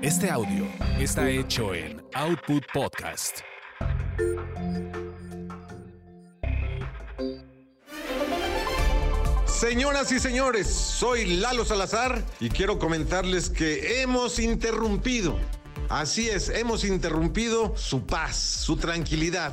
Este audio está hecho en Output Podcast. Señoras y señores, soy Lalo Salazar y quiero comentarles que hemos interrumpido, así es, hemos interrumpido su paz, su tranquilidad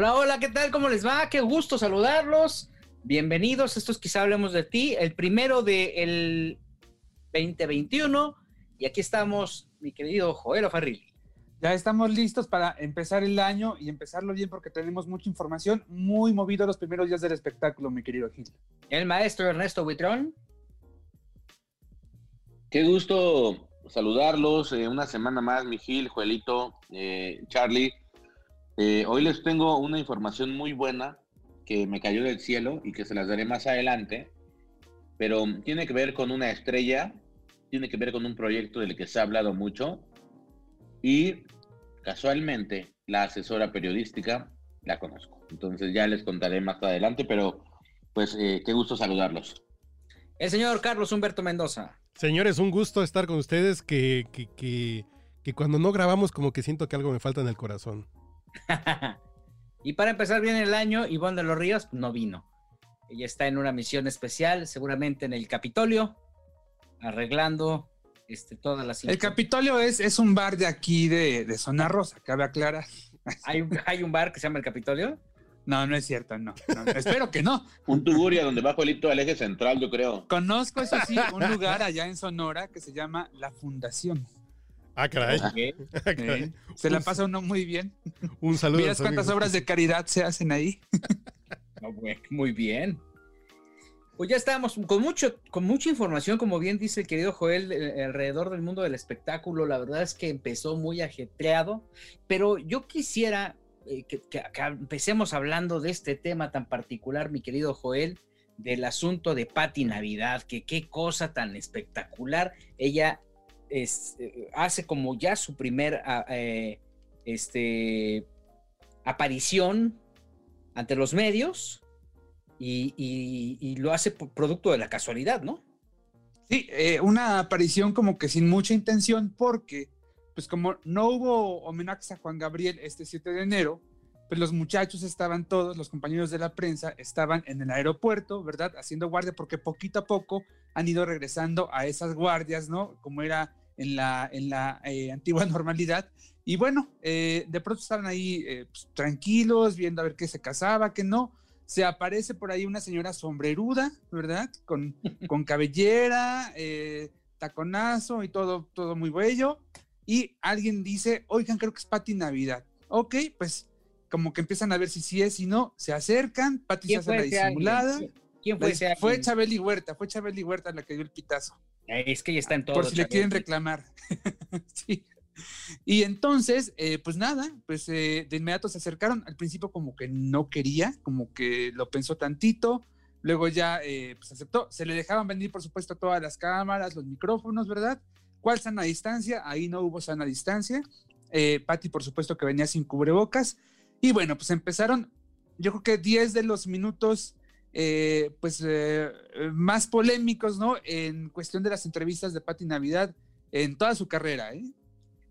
Hola, hola, ¿qué tal? ¿Cómo les va? Qué gusto saludarlos. Bienvenidos. Esto es Quizá Hablemos de Ti, el primero del 2021. Y aquí estamos, mi querido Joel Ofarrilli. Ya estamos listos para empezar el año y empezarlo bien porque tenemos mucha información, muy movido los primeros días del espectáculo, mi querido Gil. El maestro Ernesto Buitrón. Qué gusto saludarlos. Eh, una semana más, mi Gil, Joelito, eh, Charlie. Eh, hoy les tengo una información muy buena que me cayó del cielo y que se las daré más adelante, pero tiene que ver con una estrella, tiene que ver con un proyecto del que se ha hablado mucho y casualmente la asesora periodística la conozco. Entonces ya les contaré más adelante, pero pues eh, qué gusto saludarlos. El señor Carlos Humberto Mendoza. Señores, un gusto estar con ustedes que, que, que, que cuando no grabamos como que siento que algo me falta en el corazón. y para empezar bien el año, Ivonne de los Ríos no vino. Ella está en una misión especial, seguramente en el Capitolio, arreglando este, todas las... El Capitolio es, es un bar de aquí de, de Zona Rosa, cabe aclarar. ¿Hay un, ¿Hay un bar que se llama el Capitolio? No, no es cierto, no. no espero que no. Un tugurio donde va Juelito al eje central, yo creo. Conozco, eso sí, un lugar allá en Sonora que se llama La Fundación. Ah, caray. Okay. Ah, caray. Se la pasa uno muy bien. Un saludo. ¿Miras cuántas amigos. obras de caridad se hacen ahí? No, muy bien. Pues ya estábamos con, mucho, con mucha información, como bien dice el querido Joel, eh, alrededor del mundo del espectáculo. La verdad es que empezó muy ajetreado, pero yo quisiera eh, que, que, que empecemos hablando de este tema tan particular, mi querido Joel, del asunto de Patti Navidad, que qué cosa tan espectacular. Ella es, eh, hace como ya su primer eh, este, aparición ante los medios y, lo hace producto de la casualidad, ¿no? Sí, eh, una aparición como que sin mucha intención porque, pues como no hubo homenajes a Juan Gabriel este 7 de enero, pues los muchachos estaban todos, los compañeros de la prensa, estaban en el aeropuerto, ¿verdad? Haciendo guardia porque poquito a poco han ido regresando a esas guardias, ¿no? Como era en la, en la eh, antigua normalidad. Y bueno, eh, de pronto estaban ahí eh, pues, tranquilos, viendo a ver qué se casaba, qué no. Se aparece por ahí una señora sombreruda, ¿verdad? Con, con cabellera, taconazo y todo, todo muy bello. Y alguien dice, oigan, creo que es Pati Navidad. Ok, pues como que empiezan a ver si sí es, si no, se acercan, Pati se hace la disimulada. Alguien? ¿Quién fue ese Fue Chabeli Huerta, fue Chabeli Huerta la que dio el pitazo. Es que ya está en todo. Por si le quieren reclamar. sí. Y entonces, eh, pues nada, pues eh, de inmediato se acercaron. Al principio como que no quería, como que lo pensó tantito. Luego ya eh, pues aceptó. Se le dejaban venir, por supuesto, todas las cámaras, los micrófonos, ¿verdad? ¿Cuál sana distancia? Ahí no hubo sana distancia. Eh, Patti, por supuesto, que venía sin cubrebocas. Y bueno, pues empezaron, yo creo que 10 de los minutos eh, pues eh, más polémicos, ¿no? En cuestión de las entrevistas de Pati Navidad en toda su carrera, ¿eh?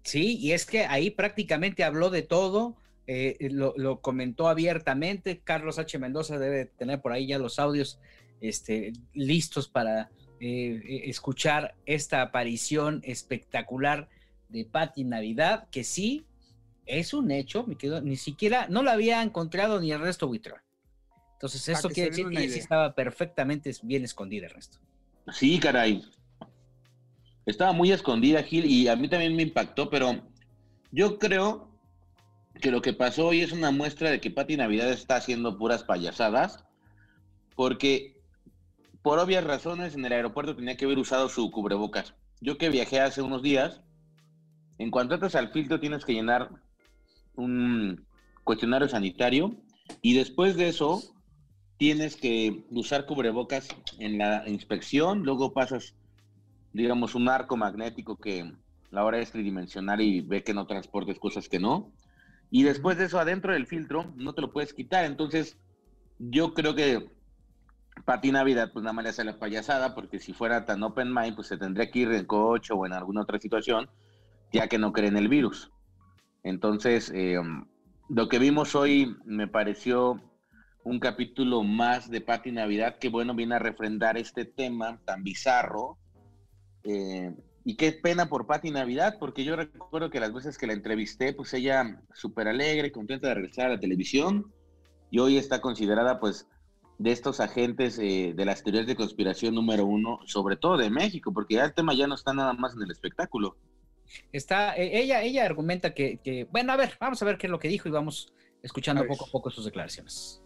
Sí, y es que ahí prácticamente habló de todo, eh, lo, comentó abiertamente. Carlos H. Mendoza debe tener por ahí ya los audios este, listos para eh, escuchar esta aparición espectacular de Pati Navidad, que sí es un hecho, quedo, ni siquiera, no lo había encontrado ni el resto Buitrón. Entonces, eso quiere decir que sí estaba perfectamente bien escondida, el resto. Sí, caray. Estaba muy escondida, Gil, y a mí también me impactó, pero yo creo que lo que pasó hoy es una muestra de que Pati Navidad está haciendo puras payasadas, porque por obvias razones, en el aeropuerto tenía que haber usado su cubrebocas. Yo que viajé hace unos días, en cuanto entras al filtro tienes que llenar un cuestionario sanitario y después de eso tienes que usar cubrebocas en la inspección, luego pasas, digamos, un arco magnético que ahora es tridimensional y ve que no transportes cosas que no. Y después de eso, adentro del filtro, no te lo puedes quitar. Entonces, yo creo que Pati Navidad, pues nada más le hace la payasada, porque si fuera tan open mind, pues se tendría que ir en coche o en alguna otra situación, ya que no creen el virus. Entonces, eh, lo que vimos hoy me pareció un capítulo más de Pati Navidad, que bueno, viene a refrendar este tema tan bizarro. Eh, y qué pena por Pati Navidad, porque yo recuerdo que las veces que la entrevisté, pues ella súper alegre, contenta de regresar a la televisión, y hoy está considerada pues de estos agentes eh, de las teorías de conspiración número uno, sobre todo de México, porque ya el tema ya no está nada más en el espectáculo. Está, eh, ella, ella argumenta que, bueno, a ver, vamos a ver qué es lo que dijo y vamos escuchando poco a poco sus declaraciones.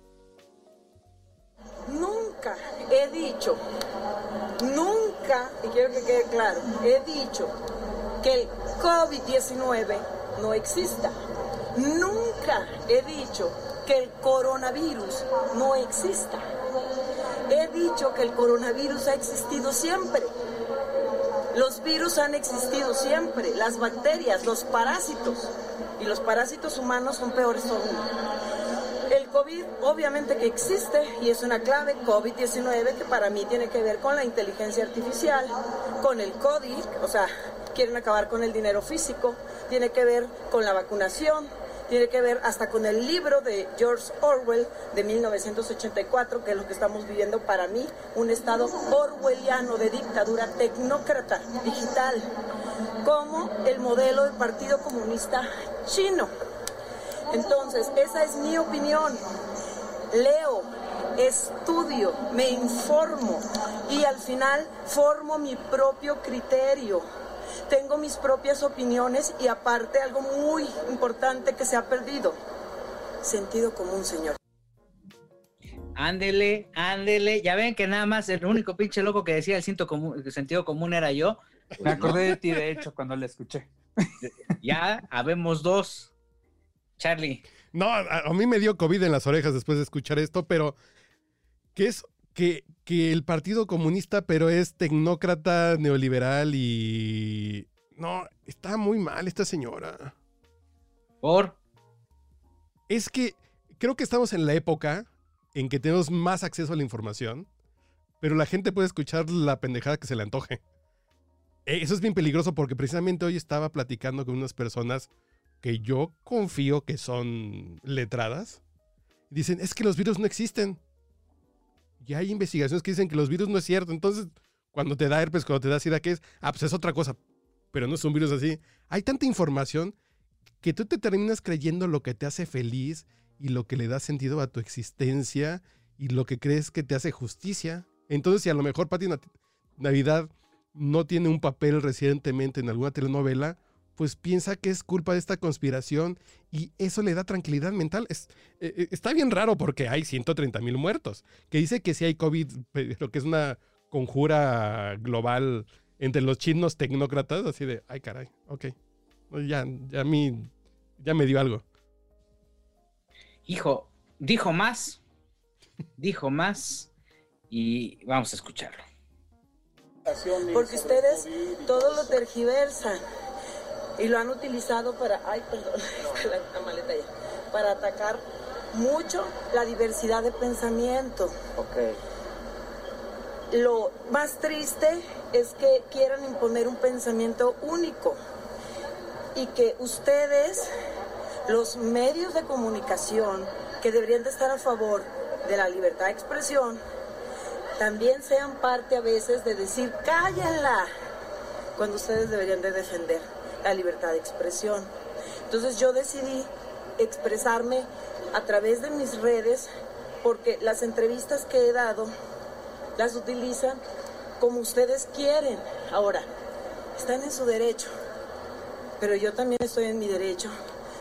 Nunca he dicho, nunca, y quiero que quede claro, he dicho que el COVID-19 no exista. Nunca he dicho que el coronavirus no exista. He dicho que el coronavirus ha existido siempre. Los virus han existido siempre, las bacterias, los parásitos. Y los parásitos humanos son peores aún. COVID obviamente que existe y es una clave COVID-19 que para mí tiene que ver con la inteligencia artificial, con el COVID, o sea, quieren acabar con el dinero físico, tiene que ver con la vacunación, tiene que ver hasta con el libro de George Orwell de 1984, que es lo que estamos viviendo para mí, un estado orwelliano de dictadura tecnócrata digital, como el modelo del Partido Comunista Chino. Entonces, esa es mi opinión. Leo, estudio, me informo y al final formo mi propio criterio tengo mis propias opiniones y aparte algo muy importante que se ha perdido, sentido común, señor. Ándele, ándele. Ya ven que nada más el único pinche loco que decía el, sentido común era yo. Me acordé de ti, de hecho, cuando la escuché. Ya, habemos dos. Charlie. No, a, mí me dio COVID en las orejas después de escuchar esto, pero ¿qué es que, que el Partido Comunista, pero es tecnócrata, neoliberal y... No, está muy mal esta señora. ¿Por? Es que creo que estamos en la época en que tenemos más acceso a la información, pero la gente puede escuchar la pendejada que se le antoje. Eh, eso es bien peligroso porque precisamente hoy estaba platicando con unas personas que yo confío que son letradas. Dicen, es que los virus no existen. Y hay investigaciones que dicen que los virus no es cierto. Entonces, cuando te da herpes, cuando te da sida, ¿qué es? Ah, pues es otra cosa. Pero no es un virus así. Hay tanta información que tú te terminas creyendo lo que te hace feliz y lo que le da sentido a tu existencia y lo que crees que te hace justicia. Entonces, si a lo mejor Pati Navidad no tiene un papel recientemente en alguna telenovela, pues piensa que es culpa de esta conspiración y eso le da tranquilidad mental. Es, eh, eh, está bien raro porque hay 130 mil muertos, que dice que sí hay COVID, pero que es una conjura global entre los chinos tecnócratas, así de, ay caray, ok, ya, ya, a mí, ya me dio algo. Hijo, dijo más, dijo más y vamos a escucharlo. Porque ustedes todo lo tergiversan y lo han utilizado para, ay, perdón, la, maleta ya, para atacar mucho la diversidad de pensamiento. Okay. Lo más triste es que quieran imponer un pensamiento único y que ustedes, los medios de comunicación, que deberían de estar a favor de la libertad de expresión, también sean parte a veces de decir, cállenla, cuando ustedes deberían de defender la libertad de expresión. Entonces yo decidí expresarme a través de mis redes porque las entrevistas que he dado las utilizan como ustedes quieren. Ahora, están en su derecho, pero yo también estoy en mi derecho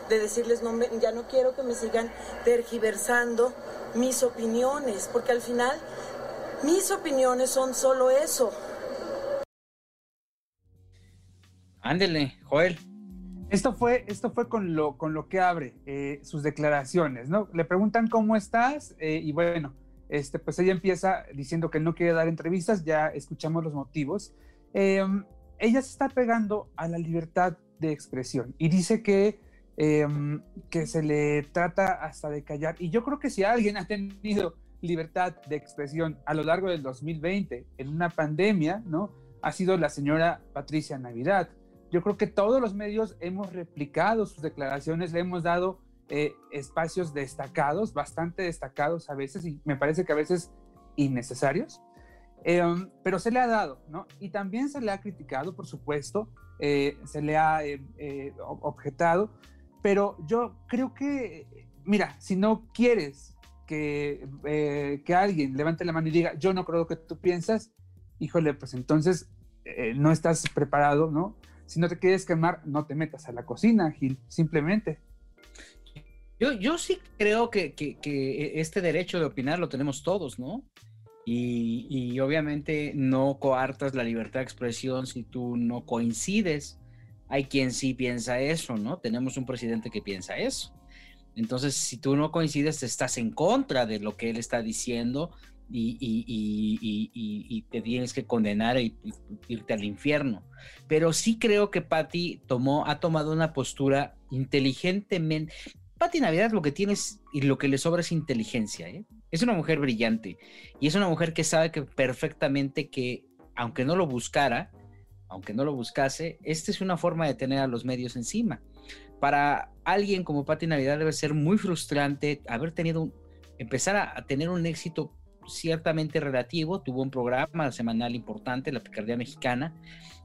de decirles, no ya no quiero que me sigan tergiversando mis opiniones, porque al final Mis opiniones son solo eso. Ándele, Joel. Esto fue, esto fue con, lo, con lo que abre eh, sus declaraciones, ¿no? Le preguntan cómo estás eh, y bueno, este, pues ella empieza diciendo que no quiere dar entrevistas, ya escuchamos los motivos. Em, ella se está pegando a la libertad de expresión y dice que, em, que se le trata hasta de callar. Y yo creo que si alguien ha tenido libertad de expresión a lo largo del 2020 en una pandemia, ¿no? Ha sido la señora Patricia Navidad yo creo que todos los medios hemos replicado sus declaraciones, le hemos dado eh, espacios destacados, bastante destacados a veces, y me parece que a veces innecesarios, em, pero se le ha dado, ¿no? Y también se le ha criticado, por supuesto, eh, se le ha eh, objetado, pero yo creo que, mira, si no quieres que, que alguien levante la mano y diga, yo no creo que tú piensas, híjole, pues entonces no estás preparado, ¿no? Si no te quieres quemar, no te metas a la cocina, Gil, simplemente. Yo, yo sí creo que, este derecho de opinar lo tenemos todos, ¿no? Y, obviamente no coartas la libertad de expresión si tú no coincides. Hay quien sí piensa eso, ¿no? Tenemos un presidente que piensa eso. Entonces, si tú no coincides, estás en contra de lo que él está diciendo y, te tienes que condenar e irte al infierno. Pero sí creo que Patti tomó, ha tomado una postura inteligentemente. Patti Navidad lo que tiene y lo que le sobra es inteligencia. ¿eh? Es una mujer brillante y es una mujer que sabe que perfectamente que, aunque no lo buscara, aunque no lo buscase, esta es una forma de tener a los medios encima. Para alguien como Patti Navidad debe ser muy frustrante haber tenido un, empezar a tener un éxito ciertamente relativo, tuvo un programa semanal importante, La Picardía Mexicana,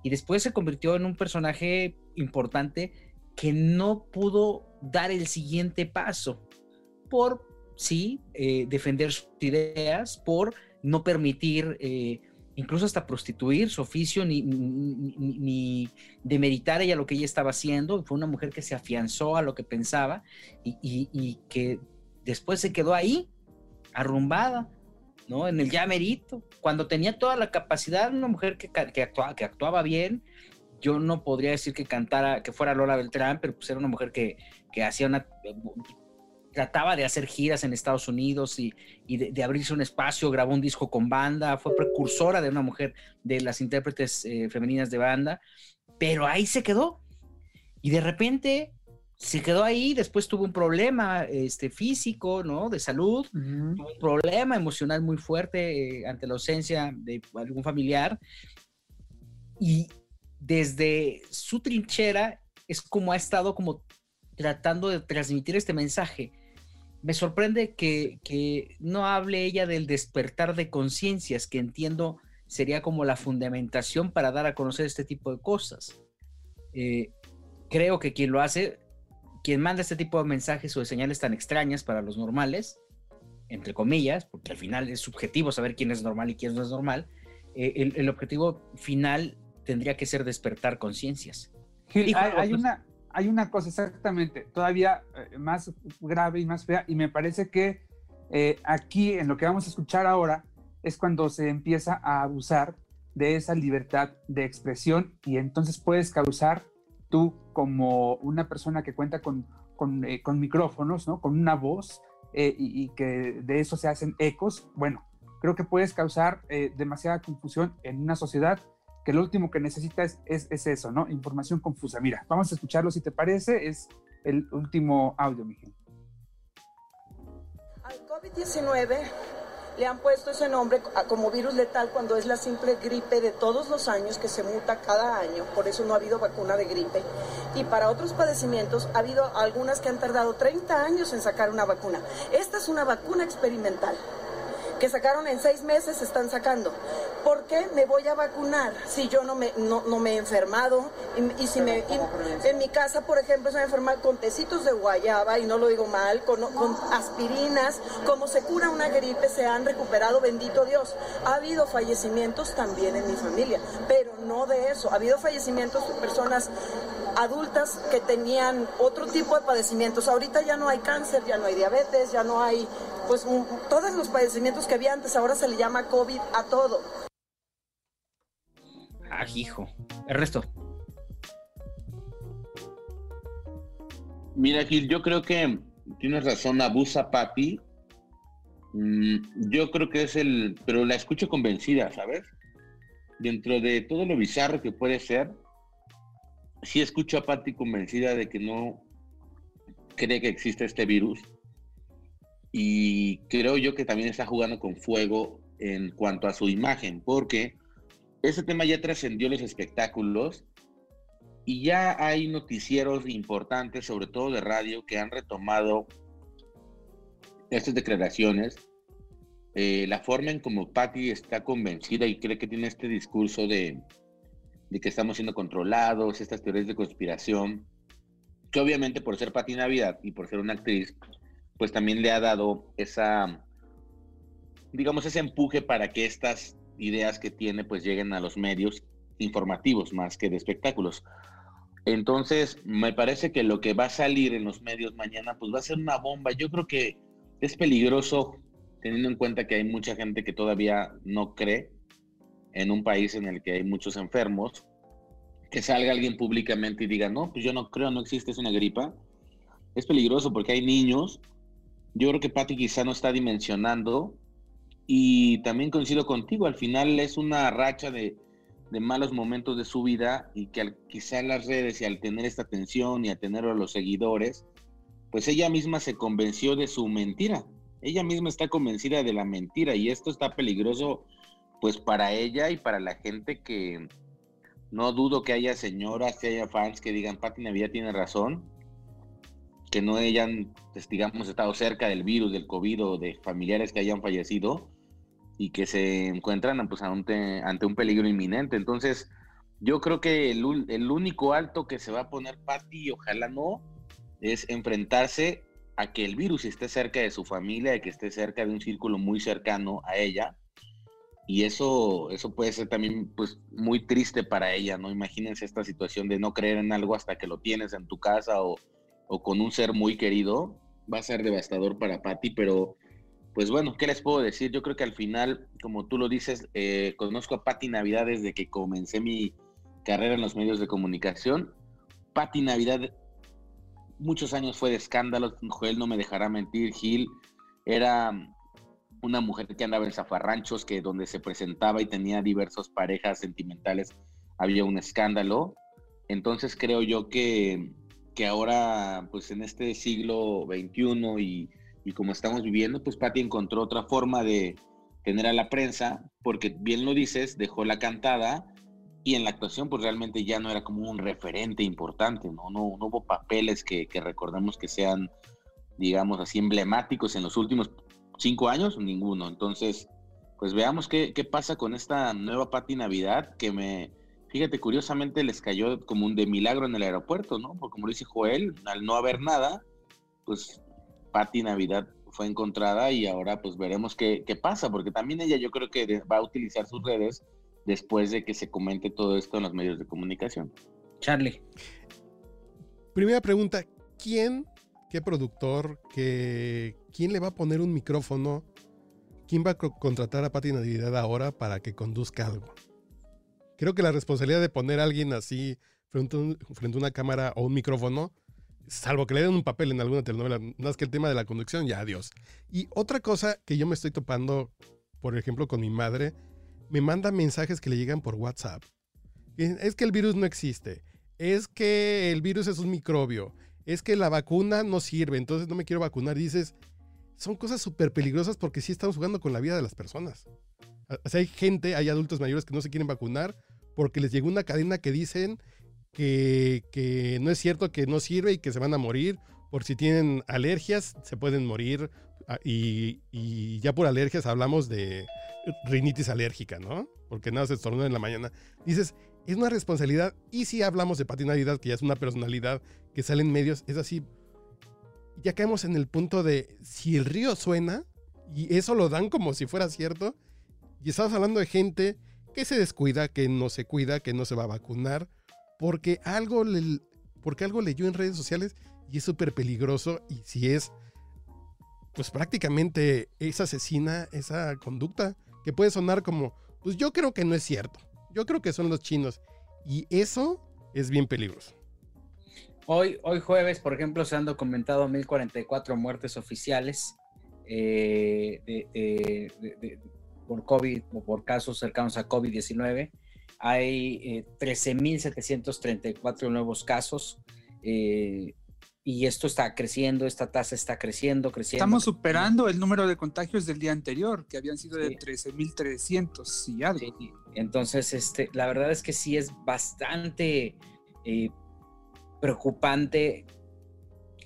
y después se convirtió en un personaje importante que no pudo dar el siguiente paso por, sí, eh, defender sus ideas, por no permitir eh, incluso hasta prostituir su oficio, ni, ni, demeritar ella lo que ella estaba haciendo. Fue una mujer que se afianzó a lo que pensaba y, y que después se quedó ahí, arrumbada, ¿no? En el llamerito, cuando tenía toda la capacidad, una mujer que, que, actuaba, que actuaba bien, yo no podría decir que cantara, que fuera Lola Beltrán, pero pues era una mujer que, que hacía una, trataba de hacer giras en Estados Unidos y, y de, abrirse un espacio, grabó un disco con banda, fue precursora de una mujer de las intérpretes eh, femeninas de banda, pero ahí se quedó. Y de repente se quedó ahí, después tuvo un problema este, físico, ¿no? De salud, tuvo un problema emocional muy fuerte eh, ante la ausencia de algún familiar. Y desde su trinchera es como ha estado como tratando de transmitir este mensaje. Me sorprende que, que no hable ella del despertar de conciencias, que entiendo sería como la fundamentación para dar a conocer este tipo de cosas. Eh, creo que quien lo hace quien manda este tipo de mensajes o de señales tan extrañas para los normales, entre comillas, porque al final es subjetivo saber quién es normal y quién no es normal, eh, el, objetivo final tendría que ser despertar conciencias. hay, hay, una, hay una cosa exactamente, todavía eh, más grave y más fea, y me parece que eh, aquí en lo que vamos a escuchar ahora es cuando se empieza a abusar de esa libertad de expresión y entonces puedes causar tú como una persona que cuenta con, con, eh, micrófonos, ¿no? Con una voz eh, y, que de eso se hacen ecos, bueno, creo que puedes causar eh, demasiada confusión en una sociedad que lo último que necesita es, es, eso, ¿no? Información confusa. Mira, vamos a escucharlo si te parece, es el último audio, Miguel. Al COVID-19 le han puesto ese nombre como virus letal cuando es la simple gripe de todos los años que se muta cada año, por eso no ha habido vacuna de gripe. Y para otros padecimientos ha habido algunas que han tardado 30 años en sacar una vacuna. Esta es una vacuna experimental que sacaron en seis meses, están sacando. ¿Por qué me voy a vacunar si yo no me, no, me he enfermado? Y, si me, en mi casa, por ejemplo, se me enferma con tecitos de guayaba, y no lo digo mal, con, con aspirinas, como se cura una gripe, se han recuperado, bendito Dios. Ha habido fallecimientos también en mi familia, pero no de eso. Ha habido fallecimientos de personas adultas que tenían otro tipo de padecimientos. Ahorita ya no hay cáncer, ya no hay diabetes, ya no hay pues un- todos los padecimientos que había antes, ahora se le llama COVID a todo. Ah, hijo. El resto. Mira, Gil, yo creo que tienes razón, abusa Patti. Mm, yo creo que es el, pero la escucho convencida, ¿sabes? Dentro de todo lo bizarro que puede ser, sí escucho a Patti convencida de que no cree que existe este virus. Y creo yo que también está jugando con fuego en cuanto a su imagen, porque ese tema ya trascendió los espectáculos y ya hay noticieros importantes, sobre todo de radio, que han retomado estas declaraciones. Eh, la forma en como Patty está convencida y cree que tiene este discurso de, de que estamos siendo controlados, estas teorías de conspiración, que obviamente por ser Patty Navidad y por ser una actriz, pues también le ha dado esa, digamos, ese empuje para que estas ideas que tiene pues lleguen a los medios informativos más que de espectáculos. Entonces, me parece que lo que va a salir en los medios mañana, pues va a ser una bomba. Yo creo que es peligroso teniendo en cuenta que hay mucha gente que todavía no cree en un país en el que hay muchos enfermos, que salga alguien públicamente y diga, no, pues yo no creo, no existe, es una gripa. Es peligroso porque hay niños. Yo creo que Patti quizá no está dimensionando y también coincido contigo, al final es una racha de, malos momentos de su vida y que al, quizá en las redes y al tener esta atención y a tener a los seguidores, pues ella misma se convenció de su mentira. Ella misma está convencida de la mentira y esto está peligroso pues para ella y para la gente que no dudo que haya señoras, que haya fans que digan, Pati Navidad tiene razón, que no hayan, pues, digamos, estado cerca del virus, del COVID o de familiares que hayan fallecido y que se encuentran pues, ante, un peligro inminente. Entonces, yo creo que el, el único alto que se va a poner Patti, y ojalá no, es enfrentarse a que el virus esté cerca de su familia, de que esté cerca de un círculo muy cercano a ella. Y eso, eso puede ser también pues, muy triste para ella, ¿no? Imagínense esta situación de no creer en algo hasta que lo tienes en tu casa o, o con un ser muy querido. Va a ser devastador para Patti, pero pues bueno, ¿qué les puedo decir? Yo creo que al final, como tú lo dices, eh, conozco a Patti Navidad desde que comencé mi carrera en los medios de comunicación. Patti Navidad muchos años fue de escándalo, Joel no me dejará mentir, Gil era una mujer que andaba en zafarranchos, que donde se presentaba y tenía diversas parejas sentimentales, había un escándalo. Entonces creo yo que, que ahora, pues en este siglo XXI y, y como estamos viviendo, pues Patti encontró otra forma de tener a la prensa, porque bien lo dices, dejó la cantada y en la actuación pues realmente ya no era como un referente importante, ¿no? No, no hubo papeles que, que recordemos que sean, digamos así, emblemáticos en los últimos cinco años, ninguno. Entonces, pues veamos qué, qué pasa con esta nueva Pati Navidad, que me, fíjate, curiosamente les cayó como un de milagro en el aeropuerto, ¿no? Porque como dice Joel, al no haber nada, pues Pati Navidad fue encontrada y ahora pues veremos qué, qué pasa, porque también ella yo creo que va a utilizar sus redes después de que se comente todo esto en los medios de comunicación. Charlie. Primera pregunta, ¿quién, qué productor, qué, quién le va a poner un micrófono? ¿Quién va a co- contratar a Pati Natividad ahora para que conduzca algo? Creo que la responsabilidad de poner a alguien así frente a, una cámara o un micrófono, salvo que le den un papel en alguna telenovela, más que el tema de la conducción, ya adiós. Y otra cosa que yo me estoy topando, por ejemplo, con mi madre, me manda mensajes que le llegan por WhatsApp. Es que el virus no existe es que el virus es un microbio, es que la vacuna no sirve, entonces no me quiero vacunar. Dices, son cosas súper peligrosas porque sí estamos jugando con la vida de las personas. O sea, hay gente, hay adultos mayores que no se quieren vacunar porque les llegó una cadena que dicen que, que no es cierto, que no sirve y que se van a morir. Por si tienen alergias, se pueden morir. Ah, Y, y ya por alergias hablamos de rinitis alérgica, ¿no? Porque nada se estornuda en la mañana. Dices, es una responsabilidad. Y si hablamos de Pati Navidad, que ya es una personalidad que sale en medios, es así. Ya caemos en el punto de si el río suena, y eso lo dan como si fuera cierto, y estamos hablando de gente que se descuida, que no se cuida, que no se va a vacunar, porque algo, le- porque algo leyó en redes sociales y es súper peligroso. Y si es pues prácticamente es asesina esa conducta que puede sonar como, pues yo creo que no es cierto. Yo creo que son los chinos. Y eso es bien peligroso. Hoy, hoy jueves, por ejemplo, se han documentado 1044 muertes oficiales eh, de, de, de, por COVID o por casos cercanos a COVID-19. Hay eh, 13.734 nuevos casos. Eh, y esto está creciendo, esta tasa está creciendo, creciendo. Estamos superando el número de contagios del día anterior, que habían sido de 13.300 y algo. Sí. Entonces, este, la verdad es que sí es bastante eh, preocupante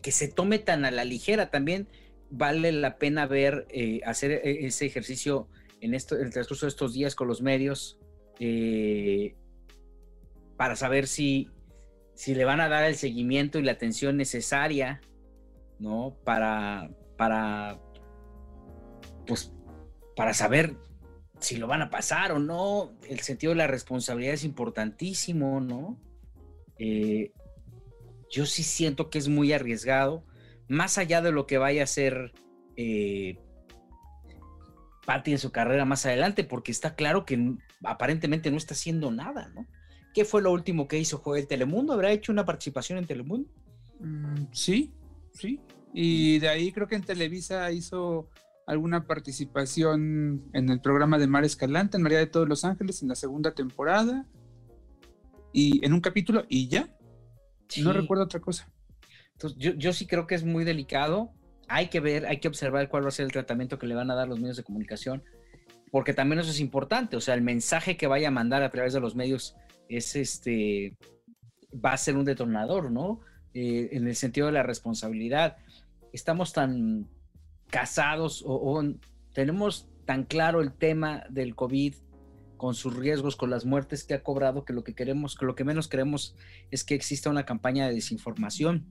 que se tome tan a la ligera. También vale la pena ver, eh, hacer e-, ese ejercicio en esto, el transcurso de estos días con los medios eh, para saber si si le van a dar el seguimiento y la atención necesaria, ¿no? Para, para, pues, para saber si lo van a pasar o no. El sentido de la responsabilidad es importantísimo, ¿no? Eh, yo sí siento que es muy arriesgado, más allá de lo que vaya a hacer eh, en su carrera más adelante, porque está claro que aparentemente no está haciendo nada, ¿no? ¿Qué fue lo último que hizo? ¿Fue el Telemundo? ¿Habrá hecho una participación en Telemundo? Mm, sí, sí. Y de ahí creo que en Televisa hizo alguna participación en el programa de Mar Escalante, en María de Todos los Ángeles, en la segunda temporada. Y en un capítulo, y ya. Sí. No recuerdo otra cosa. Entonces, yo, yo sí creo que es muy delicado. Hay que ver, hay que observar cuál va a ser el tratamiento que le van a dar los medios de comunicación, porque también eso es importante. O sea, el mensaje que vaya a mandar a través de los medios es este, va a ser un detonador, ¿no? Eh, en el sentido de la responsabilidad. Estamos tan casados o, o, tenemos tan claro el tema del COVID con sus riesgos, con las muertes que ha cobrado, que lo que queremos, que lo que menos queremos es que exista una campaña de desinformación.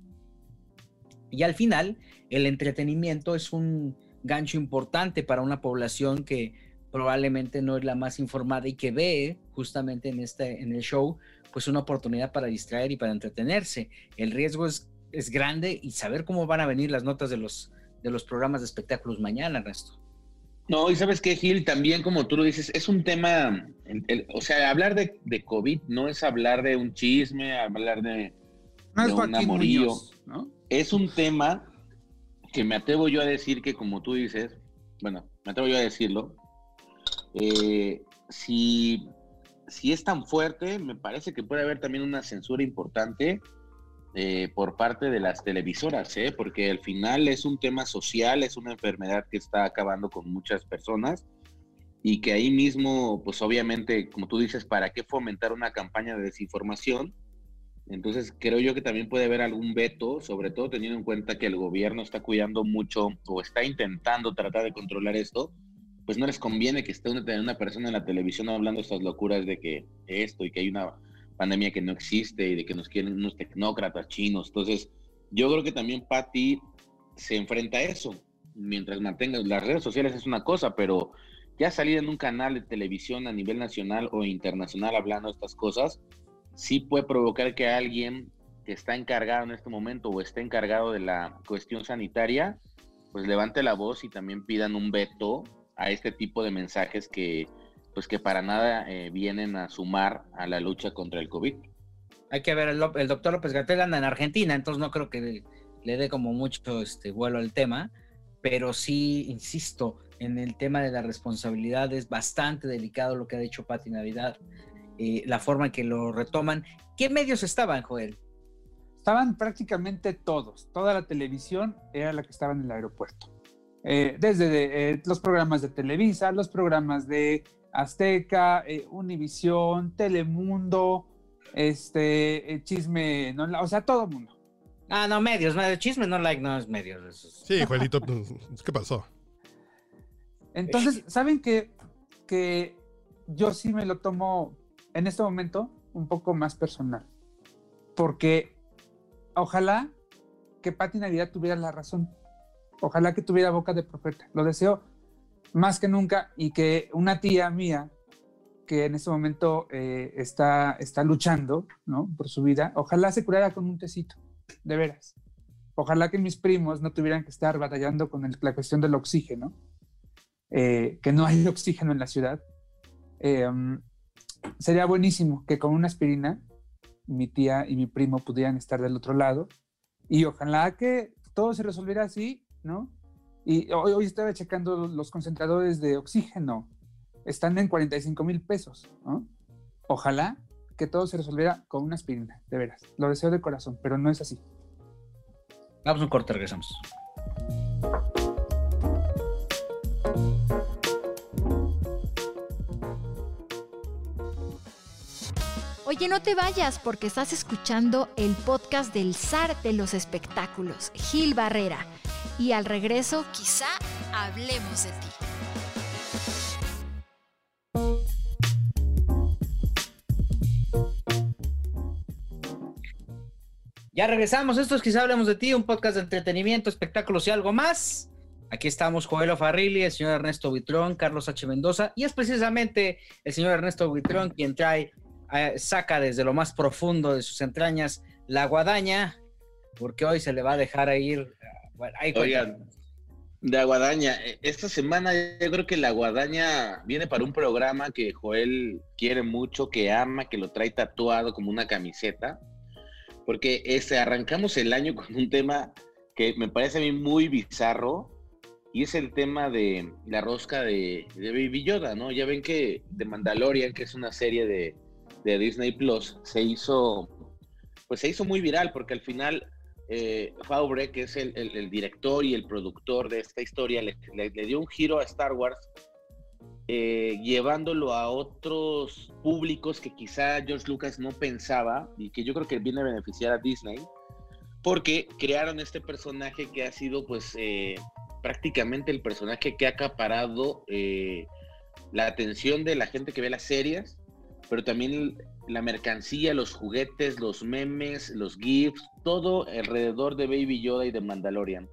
Y al final, el entretenimiento es un gancho importante para una población que probablemente no es la más informada y que ve justamente en, este, en el show pues una oportunidad para distraer y para entretenerse. El riesgo es, es grande y saber cómo van a venir las notas de los, de los programas de espectáculos mañana, Ernesto. No, y sabes qué, Gil, también como tú lo dices, es un tema, el, o sea, hablar de, de, COVID no es hablar de un chisme, hablar de, no de es un amorío. Muñoz, ¿no? Es un tema que me atrevo yo a decir que, como tú dices, bueno, me atrevo yo a decirlo, eh, si, si, es tan fuerte, me parece que puede haber también una censura importante eh, por parte de las televisoras, ¿eh? porque al final es un tema social, es una enfermedad que está acabando con muchas personas y que ahí mismo, pues obviamente, como tú dices, ¿para qué fomentar una campaña de desinformación? Entonces creo yo que también puede haber algún veto, sobre todo teniendo en cuenta que el gobierno está cuidando mucho o está intentando tratar de controlar esto, pues no les conviene que esté una, una persona en la televisión hablando estas locuras de que esto y que hay una pandemia que no existe y de que nos quieren unos tecnócratas chinos. Entonces, yo creo que también Patty se enfrenta a eso. Mientras mantenga las redes sociales es una cosa, pero ya salir en un canal de televisión a nivel nacional o internacional hablando de estas cosas, sí puede provocar que alguien que está encargado en este momento o esté encargado de la cuestión sanitaria, pues levante la voz y también pidan un veto a este tipo de mensajes que, pues que para nada eh, vienen a sumar a la lucha contra el COVID. Hay que ver, el, el doctor López Gatel anda en Argentina, entonces no creo que le dé como mucho este vuelo al tema, pero sí, insisto, en el tema de la responsabilidad es bastante delicado lo que ha dicho Pati Navidad, eh, la forma en que lo retoman. ¿Qué medios estaban, Joel? Estaban prácticamente todos, toda la televisión era la que estaba en el aeropuerto. Eh, desde de, eh, los programas de Televisa, los programas de Azteca, eh, Univisión, Telemundo, este, Chisme, no, o sea, todo el mundo. Ah, no, medios, medios, Chisme no like, no es medios. Sí, Juelito, ¿qué pasó? Entonces, ¿saben qué? Que yo sí me lo tomo en este momento un poco más personal. Porque ojalá que Pati Navidad tuviera la razón Ojalá que tuviera boca de profeta. Lo deseo más que nunca y que una tía mía que en este momento eh, está, está luchando ¿no? por su vida, ojalá se curara con un tecito, de veras. Ojalá que mis primos no tuvieran que estar batallando con la cuestión del oxígeno, eh, que no hay oxígeno en la ciudad. Um, sería buenísimo que con una aspirina mi tía y mi primo pudieran estar del otro lado y ojalá que todo se resolviera así, ¿no? Y hoy, hoy estaba checando los concentradores de oxígeno, están en 45 mil pesos, ¿no? Ojalá que todo se resolviera con una aspirina, de veras. Lo deseo de corazón, pero no es así. Vamos a un corte, regresamos. Oye, no te vayas porque estás escuchando el podcast del zar de los espectáculos, Gil Barrera. Y al regreso, quizá hablemos de ti. Ya regresamos. Esto es Quizá Hablemos de Ti, un podcast de entretenimiento, espectáculos y algo más. Aquí estamos Joel Farrilli, el señor Ernesto Buitrón, Carlos H. Mendoza, y es precisamente el señor Ernesto Buitrón quien trae, eh, saca desde lo más profundo de sus entrañas la guadaña, porque hoy se le va a dejar ir. Bueno, ahí Oigan, de Aguadaña, eh, esta semana yo creo que la Aguadaña viene para un programa que Joel quiere mucho, que ama, que lo trae tatuado como una camiseta, porque este, arrancamos el año con un tema que me parece a mí muy bizarro, y es el tema de la rosca de, de Baby Yoda, ¿no? Ya ven que The Mandalorian, que es una serie de, de Disney Plus, se hizo, pues se hizo muy viral, porque al final eh, que es el, director y el productor de esta historia, le dio un giro a Star Wars, eh, llevándolo a otros públicos que quizá George Lucas no pensaba y que yo creo que viene a beneficiar a Disney, porque crearon este personaje que ha sido pues eh, prácticamente el personaje que ha acaparado eh, la atención de la gente que ve las series, pero también la mercancía, los juguetes, los memes, los GIFs, todo alrededor de Baby Yoda y de Mandalorian.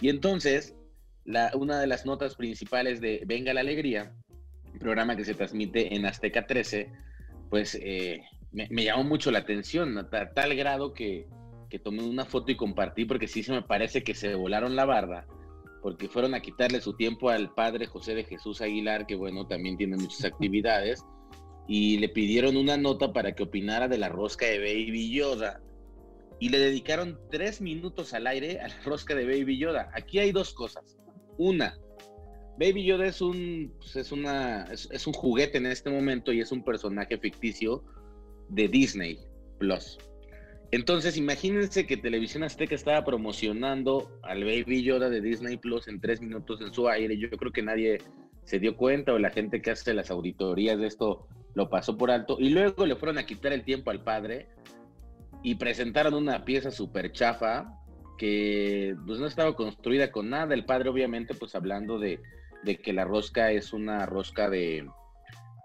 Y entonces, la, una de las notas principales de Venga la Alegría, un programa que se transmite en Azteca 13, pues eh, me, me llamó mucho la atención, a ta- tal grado que, que tomé una foto y compartí, porque sí se me parece que se volaron la barda, porque fueron a quitarle su tiempo al padre José de Jesús Aguilar, que bueno, también tiene muchas actividades, y le pidieron una nota para que opinara de la rosca de Baby Yoda. Y le dedicaron tres minutos al aire a la rosca de Baby Yoda. Aquí hay dos cosas. Una, Baby Yoda es un, pues, es una, es, es un juguete en este momento y es un personaje ficticio de Disney Plus. Entonces, imagínense que Televisión Azteca estaba promocionando al Baby Yoda de Disney Plus en tres minutos en su aire. Yo creo que nadie se dio cuenta o la gente que hace las auditorías de esto lo pasó por alto. Y luego le fueron a quitar el tiempo al padre y presentaron una pieza súper chafa que pues no estaba construida con nada. El padre obviamente pues hablando de, de que la rosca es una rosca de,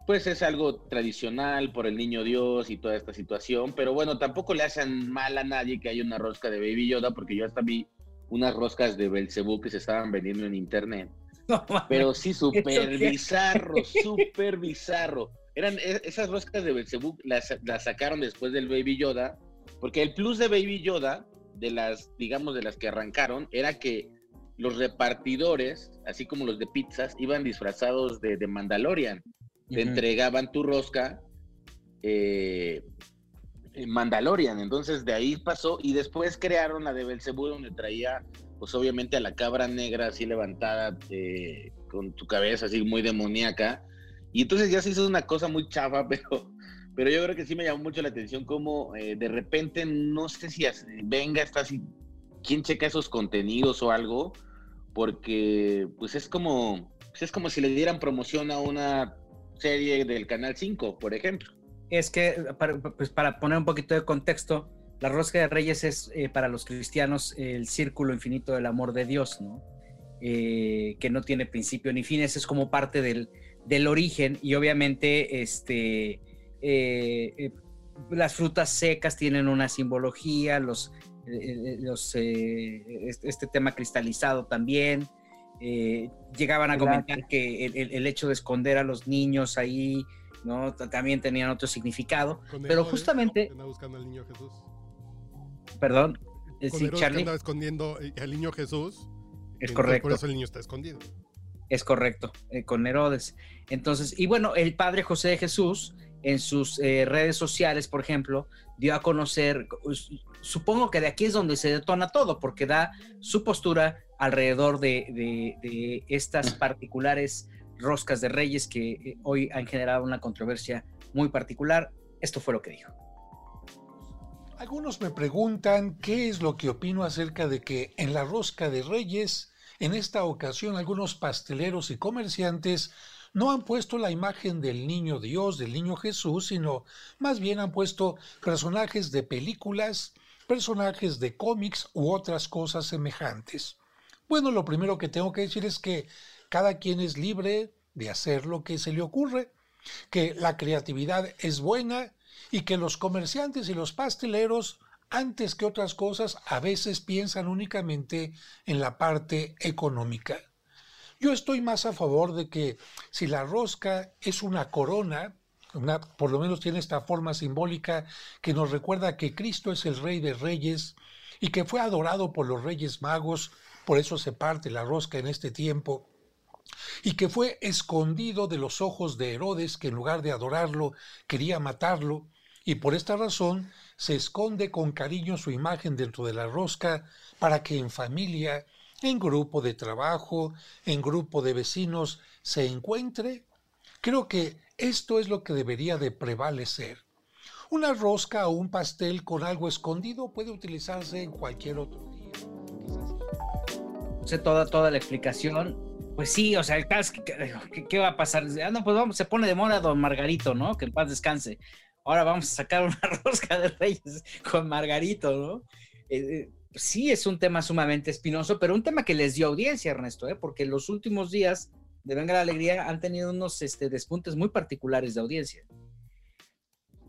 pues es algo tradicional por el niño Dios y toda esta situación, pero bueno, tampoco le hacen mal a nadie que haya una rosca de Baby Yoda, porque yo hasta vi unas roscas de Belcebú que se estaban vendiendo en internet, No, pero sí súper bizarro, súper bizarro. Eran e- esas roscas de Belcebú, las, las sacaron después del Baby Yoda, porque el plus de Baby Yoda, de las, digamos, de las que arrancaron, era que los repartidores, así como los de pizzas, iban disfrazados de, de Mandalorian te entregaban tu rosca eh, en Mandalorian. Entonces de ahí pasó y después crearon la de Belcebú donde traía pues obviamente a la cabra negra así levantada eh, con tu cabeza así muy demoníaca. Y entonces ya se hizo una cosa muy chafa, pero, pero yo creo que sí me llamó mucho la atención como eh, de repente no sé si venga, está así, quién checa esos contenidos o algo, porque pues es como, pues, es como si le dieran promoción a una serie del Canal 5, por ejemplo. Es que, para, pues para poner un poquito de contexto, la rosca de reyes es eh, para los cristianos el círculo infinito del amor de Dios, ¿no? Eh, que no tiene principio ni fin, es como parte del, del origen y obviamente este, eh, eh, las frutas secas tienen una simbología, los, eh, eh, los, eh, este, este tema cristalizado también. eh, llegaban a comentar que el, el- el hecho de esconder a los niños ahí, ¿no? También tenían otro significado. Con Pero Herodes, justamente- anda buscando al niño Jesús. Perdón. Con sí, Herodes que Charlie. andaba escondiendo al niño Jesús. Es correcto. Por eso el niño está escondido. Es correcto, eh, con Herodes. Entonces, y bueno, el padre José de Jesús en sus eh, redes sociales, por ejemplo, dio a conocer, supongo que de aquí es donde se detona todo, porque da su postura alrededor de, de- de estas particulares roscas de reyes que eh, hoy han generado una controversia muy particular. Esto fue lo que dijo. Algunos me preguntan qué es lo que opino acerca de que en la rosca de reyes, en esta ocasión algunos pasteleros y comerciantes no han puesto la imagen del niño Dios, del niño Jesús, sino más bien han puesto personajes de películas, personajes de cómics u otras cosas semejantes. Bueno, lo primero que tengo que decir es que cada quien es libre de hacer lo que se le ocurre, que la creatividad es buena y que los comerciantes y los pasteleros, antes que otras cosas, a veces piensan únicamente en la parte económica. Yo estoy más a favor de que si la rosca es una corona, una- por lo menos tiene esta forma simbólica que nos recuerda que Cristo es el Rey de Reyes y que fue adorado por los Reyes Magos, por eso se parte la rosca en este tiempo, y que fue escondido de los ojos de Herodes, que en lugar de adorarlo quería matarlo, y por esta razón se esconde con cariño su imagen dentro de la rosca para que en familia, en grupo de trabajo, en grupo de vecinos se encuentre. Creo que esto es lo que debería de prevalecer. Una rosca o un pastel con algo escondido puede utilizarse en cualquier otro día. Quizás toda, toda la explicación. Pues sí, o sea, el que- ¿qué, qué va a pasar? Ah, no, pues vamos, se pone de moda Don Margarito, ¿no? Que en paz descanse. Ahora vamos a sacar una rosca de reyes con Margarito, ¿no? Eh, eh, sí, es un tema sumamente espinoso, pero un tema que les dio audiencia, Ernesto, ¿eh? Porque los últimos días de Venga la Alegría han tenido unos este, despuntes muy particulares de audiencia.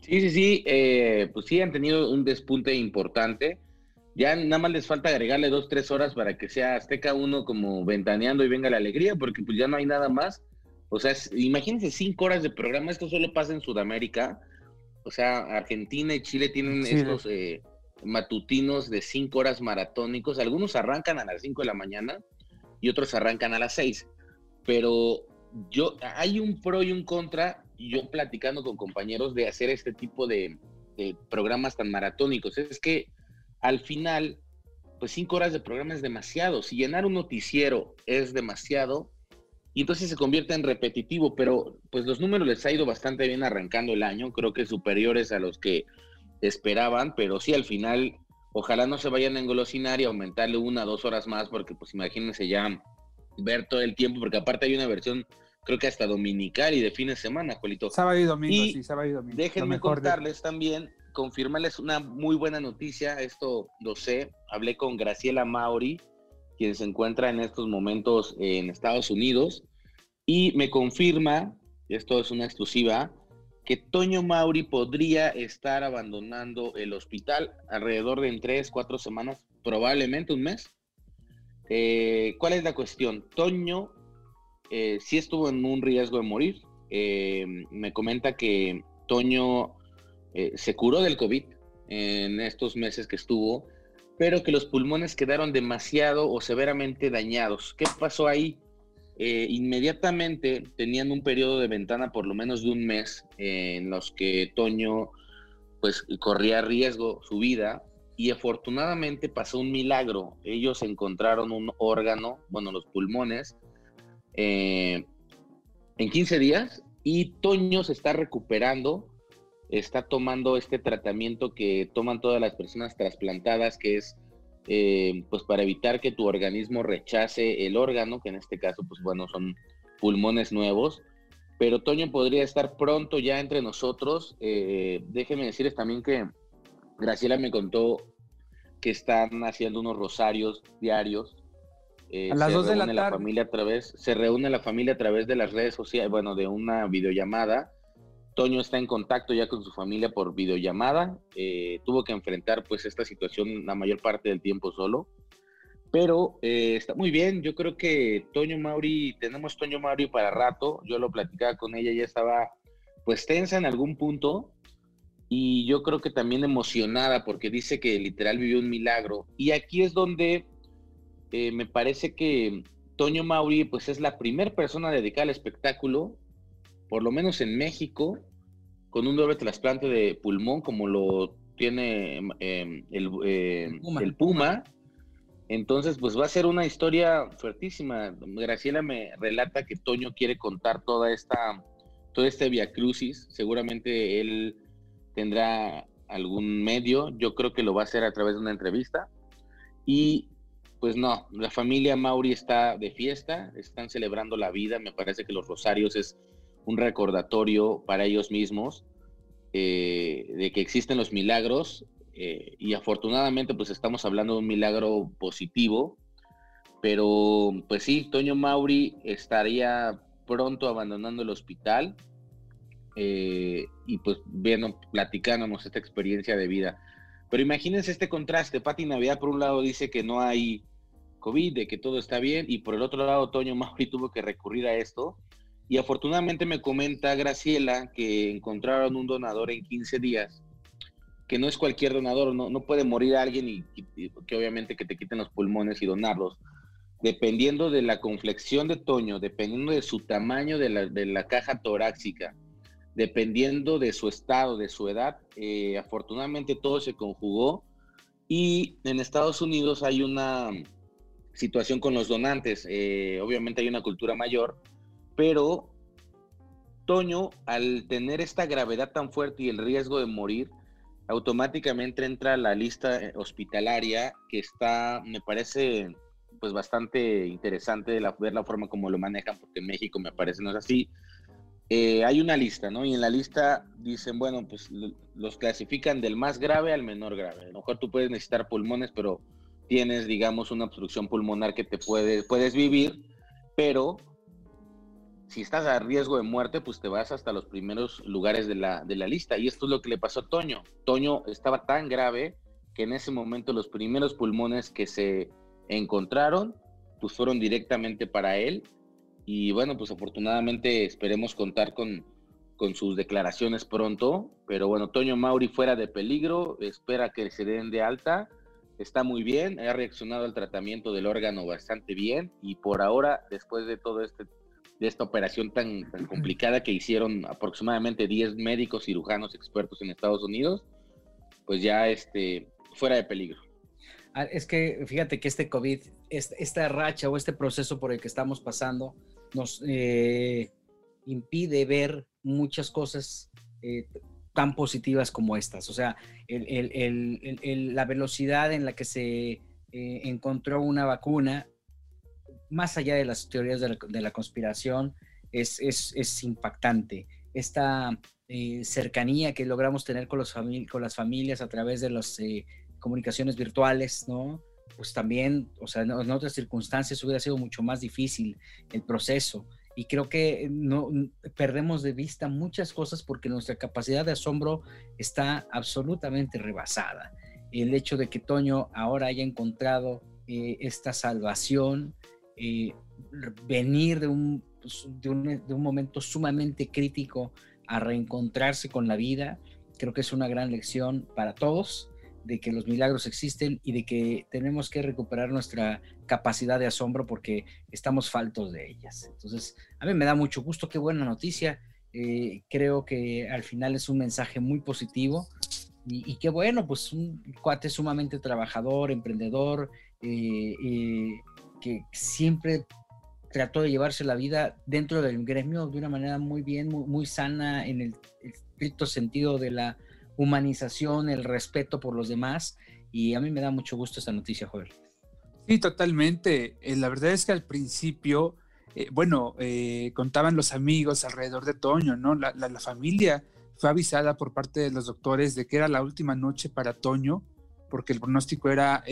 Sí, sí, sí, eh, pues sí han tenido un despunte importante. Ya nada más les falta agregarle dos, tres horas para que sea Azteca uno como ventaneando y venga la alegría, porque pues ya no hay nada más. O sea, es- imagínense cinco horas de programa, esto solo pasa en Sudamérica. O sea, Argentina y Chile tienen Chile. estos eh, matutinos de cinco horas maratónicos. Algunos arrancan a las cinco de la mañana y otros arrancan a las seis. Pero yo, hay un pro y un contra, yo platicando con compañeros de hacer este tipo de, de programas tan maratónicos. Es que al final, pues cinco horas de programa es demasiado. Si llenar un noticiero es demasiado, y entonces se convierte en repetitivo, pero pues los números les ha ido bastante bien arrancando el año, creo que superiores a los que esperaban, pero sí al final, ojalá no se vayan a engolosinar y aumentarle una o dos horas más, porque pues imagínense ya ver todo el tiempo, porque aparte hay una versión, creo que hasta dominical y de fin de semana, Juelito. Sábado y domingo, Y sí, sábado y domingo. Déjenme de- contarles también, confirmarles una muy buena noticia, esto lo sé, hablé con Graciela Mauri, quien se encuentra en estos momentos en Estados Unidos, y me confirma, esto es una exclusiva, que Toño Mauri podría estar abandonando el hospital alrededor de en tres, cuatro semanas, probablemente un mes. Eh, ¿Cuál es la cuestión? Toño eh, sí estuvo en un riesgo de morir. Eh, me comenta que Toño se curó del COVID en estos meses que estuvo, pero que los pulmones quedaron demasiado o severamente dañados. ¿Qué pasó ahí? Eh, inmediatamente tenían un periodo de ventana por lo menos de un mes eh, en los que Toño pues corría riesgo su vida y afortunadamente pasó un milagro. Ellos encontraron un órgano, bueno, los pulmones, eh, en 15 días y Toño se está recuperando, está tomando este tratamiento que toman todas las personas trasplantadas, que es eh, pues para evitar que tu organismo rechace el órgano, que en este caso pues bueno son pulmones nuevos. Pero Toño podría estar pronto ya entre nosotros. Eh, déjenme decirles también que Graciela me contó que están haciendo unos rosarios diarios. Eh, A las se dos de la reúne tarde. familia a través, se reúne la familia a través de las redes sociales, bueno, de una videollamada. Toño está en contacto ya con su familia por videollamada. eh, tuvo que enfrentar pues esta situación la mayor parte del tiempo solo. Pero eh, está muy bien. Yo creo que Toño Mauri, tenemos Toño Mauri para rato. Yo lo platicaba con ella, ella estaba pues tensa en algún punto. y yo creo que también emocionada porque dice que literal vivió un milagro. Y aquí es donde eh, me parece que Toño Mauri pues es la primera persona dedicada al espectáculo, por lo menos en México, con un doble trasplante de pulmón como lo tiene em, el, eh, el, Puma. Entonces, pues va a ser una historia fuertísima. Graciela me relata que Toño quiere contar toda esta, todo este Via Crucis. Seguramente él tendrá algún medio. Yo creo que lo va a hacer a través de una entrevista. Y pues no, la familia Mauri está de fiesta, están celebrando la vida, me parece que los rosarios es un recordatorio para ellos mismos eh, de que existen los milagros eh, y afortunadamente pues estamos hablando de un milagro positivo, pero pues sí, Toño Mauri estaría pronto abandonando el hospital eh, y pues viendo, platicándonos esta experiencia de vida. Pero imagínense este contraste, Pati Navidad por un lado dice que no hay COVID, de que todo está bien, y por el otro lado, Toño Mauri tuvo que recurrir a esto. Y afortunadamente me comenta Graciela que encontraron un donador en 15 días, que no es cualquier donador, no, no puede morir alguien y, que obviamente que te quiten los pulmones y donarlos. Dependiendo de la conflexión de Toño, dependiendo de su tamaño de la, de la caja torácica, dependiendo de su estado, de su edad, eh, afortunadamente todo se conjugó y en Estados Unidos hay una situación con los donantes. Eh, obviamente hay una cultura mayor, pero Toño, al tener esta gravedad tan fuerte y el riesgo de morir, automáticamente entra a la lista eh, hospitalaria que está, me parece, pues bastante interesante la, ver la forma como lo manejan, porque en México me parece no es así. Eh, hay una lista, ¿no? Y en la lista dicen, bueno, pues los clasifican del más grave al menor grave. A lo mejor tú puedes necesitar pulmones, pero tienes, digamos, una obstrucción pulmonar que te puede, puedes vivir, pero si estás a riesgo de muerte, pues te vas hasta los primeros lugares de la, de la lista. Y esto es lo que le pasó a Toño. Toño estaba tan grave que en ese momento los primeros pulmones que se encontraron, pues fueron directamente para él. Y bueno, pues afortunadamente esperemos contar con, con sus declaraciones pronto. Pero bueno, Toño Mauri fuera de peligro, espera que se den de alta está muy bien, ha reaccionado al tratamiento del órgano bastante bien y por ahora, después de todo este de esta operación tan, complicada que hicieron aproximadamente 10 médicos cirujanos expertos en Estados Unidos, pues ya este, fuera de peligro. Ah, es que fíjate que este COVID, esta racha o este proceso por el que estamos pasando, nos eh, impide ver muchas cosas eh, tan positivas como estas. O sea, la velocidad en la que se eh, encontró una vacuna, más allá de las teorías de la, conspiración, es, es, impactante. Esta eh, cercanía que logramos tener con, los con las familias a través de las eh, comunicaciones virtuales, ¿no? Pues también, o sea, en otras circunstancias hubiera sido mucho más difícil el proceso y creo que no perdemos de vista muchas cosas porque nuestra capacidad de asombro está absolutamente rebasada. El hecho de que Toño ahora haya encontrado eh, esta salvación, eh, venir de un, pues, de un, de un momento sumamente crítico a reencontrarse con la vida, creo que es una gran lección para todos de que los milagros existen y de que tenemos que recuperar nuestra capacidad de asombro porque estamos faltos de ellas. Entonces, a mí me da mucho gusto, qué buena noticia. Eh, creo que al final es un mensaje muy positivo y, qué bueno, pues un cuate sumamente trabajador, emprendedor, eh, eh, que siempre trató de llevarse la vida dentro del gremio de una manera muy bien, muy, sana en el estricto sentido de la humanización, el respeto por los demás. Y a mí me da mucho gusto esta noticia, Joel. Sí, totalmente. Eh, la verdad es que al principio, eh, bueno, eh, contaban los amigos alrededor de Toño, ¿no? La, familia fue avisada por parte de los doctores de que era la última noche para Toño, porque el pronóstico era,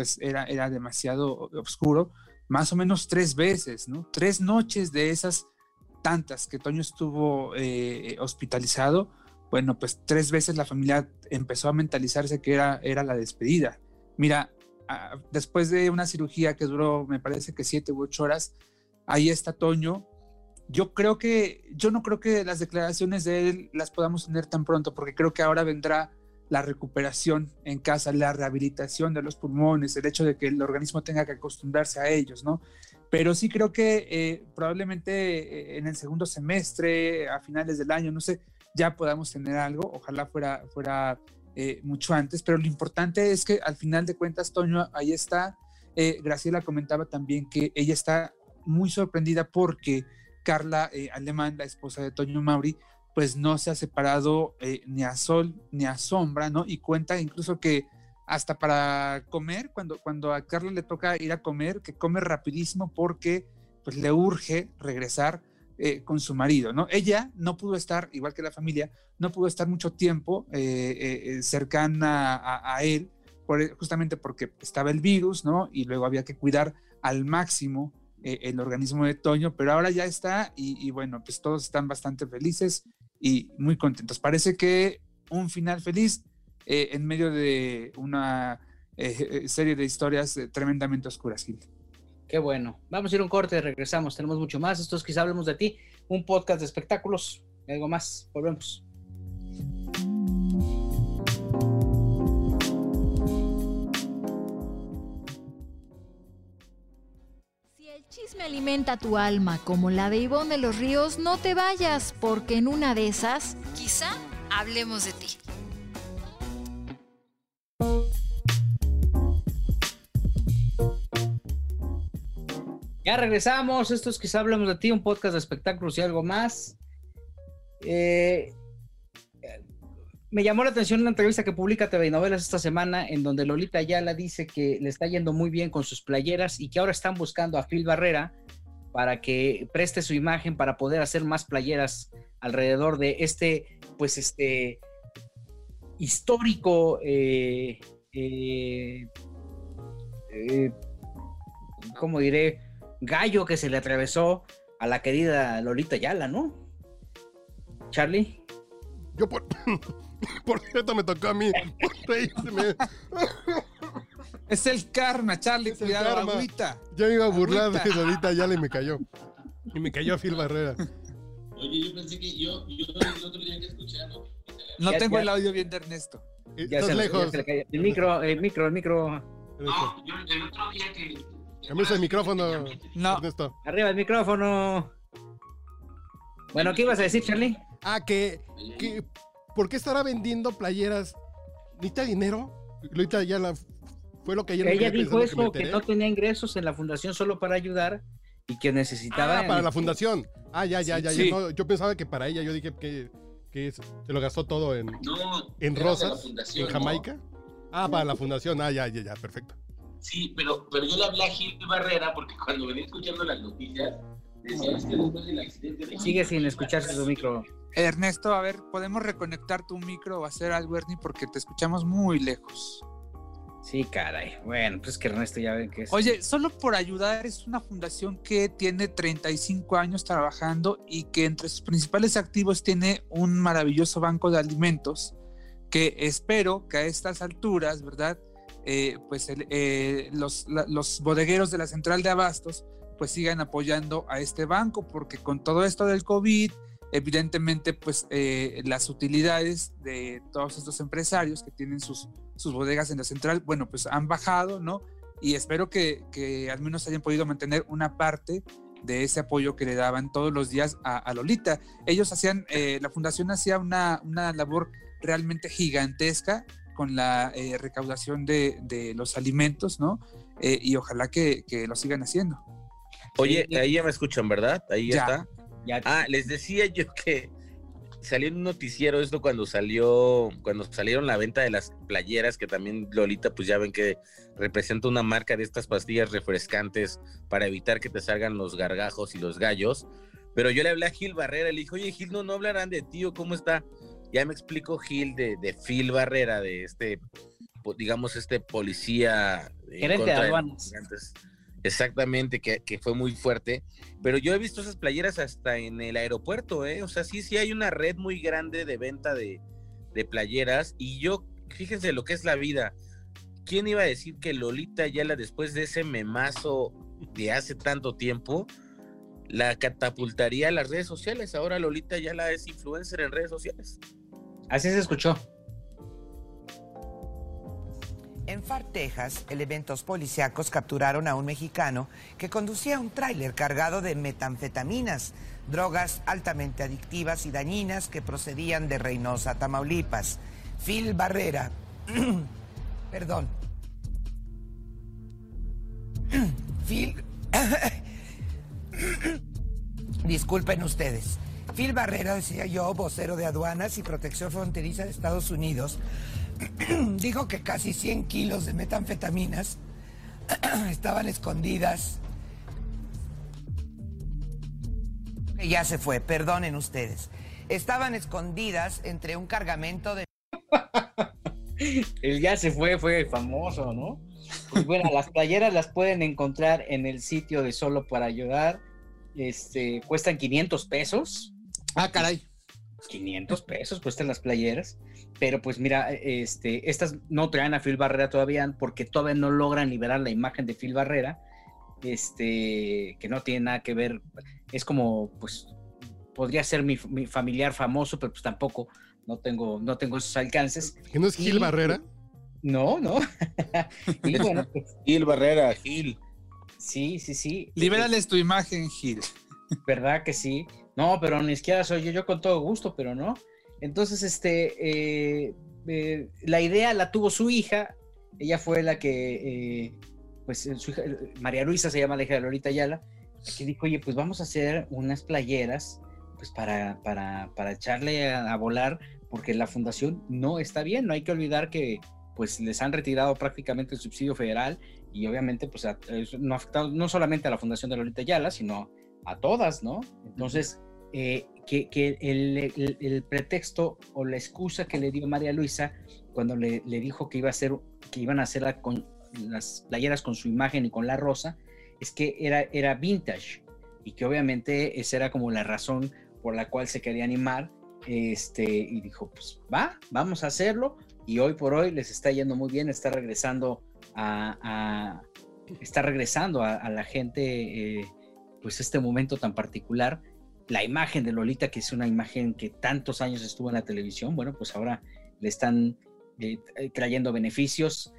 pues, era, era demasiado oscuro, más o menos tres veces. Tres noches de esas tantas que Toño estuvo hospitalizado, bueno, pues tres veces la familia empezó a mentalizarse que era, era la despedida. Mira, después de una cirugía que duró, me parece que siete u ocho horas, ahí está Toño, yo creo que, yo no creo que las declaraciones de él las podamos tener tan pronto, porque creo que ahora vendrá la recuperación en casa, la rehabilitación de los pulmones, el hecho de que el organismo tenga que acostumbrarse a ellos, ¿no? Pero sí creo que eh, probablemente eh, en el segundo semestre, a finales del año, no sé, ya podamos tener algo, ojalá fuera, fuera eh, mucho antes, pero lo importante es que al final de cuentas, Toño, ahí está, Graciela comentaba también que ella está muy sorprendida porque Carla Alemán, la esposa de Toño Mauri, pues no se ha separado ni a sol ni a sombra, ¿no? Y cuenta incluso que hasta para comer, cuando, cuando a Carla le toca ir a comer, que come rapidísimo porque pues le urge regresar eh, con su marido, ¿no? Ella no pudo estar, igual que la familia, no pudo estar mucho tiempo eh, eh, cercana a, él, justamente porque estaba el virus, ¿no? Y luego había que cuidar al máximo el organismo de Toño, pero ahora ya está y bueno, pues todos están bastante felices y muy contentos. Parece que un final feliz eh, en medio de una eh, eh, serie de historias tremendamente oscuras, Gil. Qué bueno. Vamos a ir un corte, regresamos. Tenemos mucho más. Esto es quizá hablemos de ti, un podcast de espectáculos. Algo más. Volvemos. Chisme alimenta tu alma como la de Ivonne de los Ríos, no te vayas, porque en una de esas, quizá hablemos de ti. Ya regresamos. Esto es quizá hablamos de ti, un podcast de espectáculos y algo más. Eh, me llamó la atención una entrevista que publica TV Novelas esta semana, en donde Lolita Ayala dice que le está yendo muy bien con sus playeras y que ahora están buscando a Phil Barrera para que preste su imagen para poder hacer más playeras alrededor de este, pues este histórico, eh, eh, eh ¿cómo diré? gallo que se le atravesó a la querida Lolita Yala, ¿no? Charlie. Yo por, por cierto me tocó a mí. Es el karma, Charlie, cuidado, agüita. Ya me iba a burlar de Lolita Yala y me cayó. Y me cayó Phil Barrera. Oye, yo pensé que yo, yo el otro día que escuchando. No tengo el audio bien de Ernesto. Ya Estás lejos. el micro, el micro, el micro. No, yo el otro día que Camisa el micrófono, no. Arriba el micrófono. Bueno, ¿qué ibas a decir, Charlie? Ah, que, que ¿por qué estará vendiendo playeras? ¿Necesita dinero? Ahorita ya la, fue lo que ayer Ella dijo eso, que, no tenía ingresos en la fundación solo para ayudar y que necesitaba... Ah, para la fundación. Ah, ya, ya, ya. yo pensaba que para ella, yo dije que, que se lo gastó todo en, en rosas, en Jamaica. Ah, para la fundación. Ah, ya, ya, ya, perfecto. Sí, pero, pero yo le hablé a Gil Barrera porque cuando venía escuchando las noticias, Sigue sin escucharse su micro. Ernesto, a ver, ¿podemos reconectar tu micro o hacer algo, Ernie? Porque te escuchamos muy lejos. Sí, caray. Bueno, pues que Ernesto ya ven que es. Oye, solo por ayudar es una fundación que tiene 35 años trabajando y que entre sus principales activos tiene un maravilloso banco de alimentos que espero que a estas alturas, ¿verdad? Eh, pues eh, los, los, bodegueros de la central de abastos pues sigan apoyando a este banco porque con todo esto del COVID evidentemente pues eh, las utilidades de todos estos empresarios que tienen sus, sus bodegas en la central bueno pues han bajado no y espero que, que al menos hayan podido mantener una parte de ese apoyo que le daban todos los días a, Lolita. Ellos hacían, la fundación hacía una, una labor realmente gigantesca con la eh, recaudación de, los alimentos, ¿no? Eh, y ojalá que, lo sigan haciendo. Oye, ahí ya me escuchan, ¿verdad? Ahí ya, está. Ah, les decía yo que salió en un noticiero esto cuando salió, cuando salieron la venta de las playeras, que también Lolita, pues ya ven que representa una marca de estas pastillas refrescantes para evitar que te salgan los gargajos y los gallos. Pero yo le hablé a Gil Barrera, le dije, oye Gil, no, no hablarán de ti o cómo está. Ya me explicó Gil de, de Phil Barrera, de este, digamos, este policía. Gerente de Exactamente, que, que, fue muy fuerte. Pero yo he visto esas playeras hasta en el aeropuerto, ¿eh? O sea, sí, sí hay una red muy grande de venta de, de playeras. Y yo, fíjense lo que es la vida. ¿Quién iba a decir que Lolita Yala, después de ese memazo de hace tanto tiempo, la catapultaría a las redes sociales. Ahora Lolita ya la es influencer en redes sociales. Así se escuchó. En Far, Texas, elementos policíacos capturaron a un mexicano que conducía un tráiler cargado de metanfetaminas, drogas altamente adictivas y dañinas que procedían de Reynosa, Tamaulipas. Phil Barrera, perdón. Phil, disculpen ustedes. Phil Barrera, decía yo, vocero de aduanas y protección fronteriza de Estados Unidos, dijo que casi 100 kilos de metanfetaminas estaban escondidas. Ya se fue, perdonen ustedes. Estaban escondidas entre un cargamento de... El ya se fue, fue famoso, ¿no? Pues bueno, las playeras las pueden encontrar en el sitio de Solo para Ayudar. Este, cuestan 500 pesos. Ah, caray. 500 pesos cuestan las playeras. Pero pues mira, este, estas no traen a Phil Barrera todavía porque todavía no logran liberar la imagen de Phil Barrera, este, que no tiene nada que ver, es como, pues, podría ser mi, familiar famoso, pero pues tampoco, no tengo, no tengo esos alcances. ¿Que no es Gil Barrera? No, no. y bueno, pues Gil Barrera, Gil. Sí, sí, sí. Libérales tu imagen, Gil. ¿Verdad que sí? No, pero ni siquiera soy yo, yo con todo gusto, pero no. Entonces, este, eh, eh, la idea la tuvo su hija, ella fue la que, eh, pues su hija, María Luisa se llama la hija de Lolita Ayala, que dijo, oye, pues vamos a hacer unas playeras, pues para, para, para echarle a, volar, porque la fundación no está bien, no hay que olvidar que pues les han retirado prácticamente el subsidio federal y obviamente pues no ha afectado no solamente a la fundación de Lolita Ayala, sino a todas, ¿no? Entonces, eh, que, el, pretexto o la excusa que le dio María Luisa cuando le, dijo que, iba a hacer, que iban a hacer con las playeras con su imagen y con la rosa, es que era, era vintage y que obviamente esa era como la razón por la cual se quería animar este, y dijo, pues va, vamos a hacerlo y hoy por hoy les está yendo muy bien, está regresando a, está regresando a, la gente eh, pues este momento tan particular la imagen de Lolita, que es una imagen que tantos años estuvo en la televisión, bueno, pues ahora le están eh, eh, trayendo beneficios.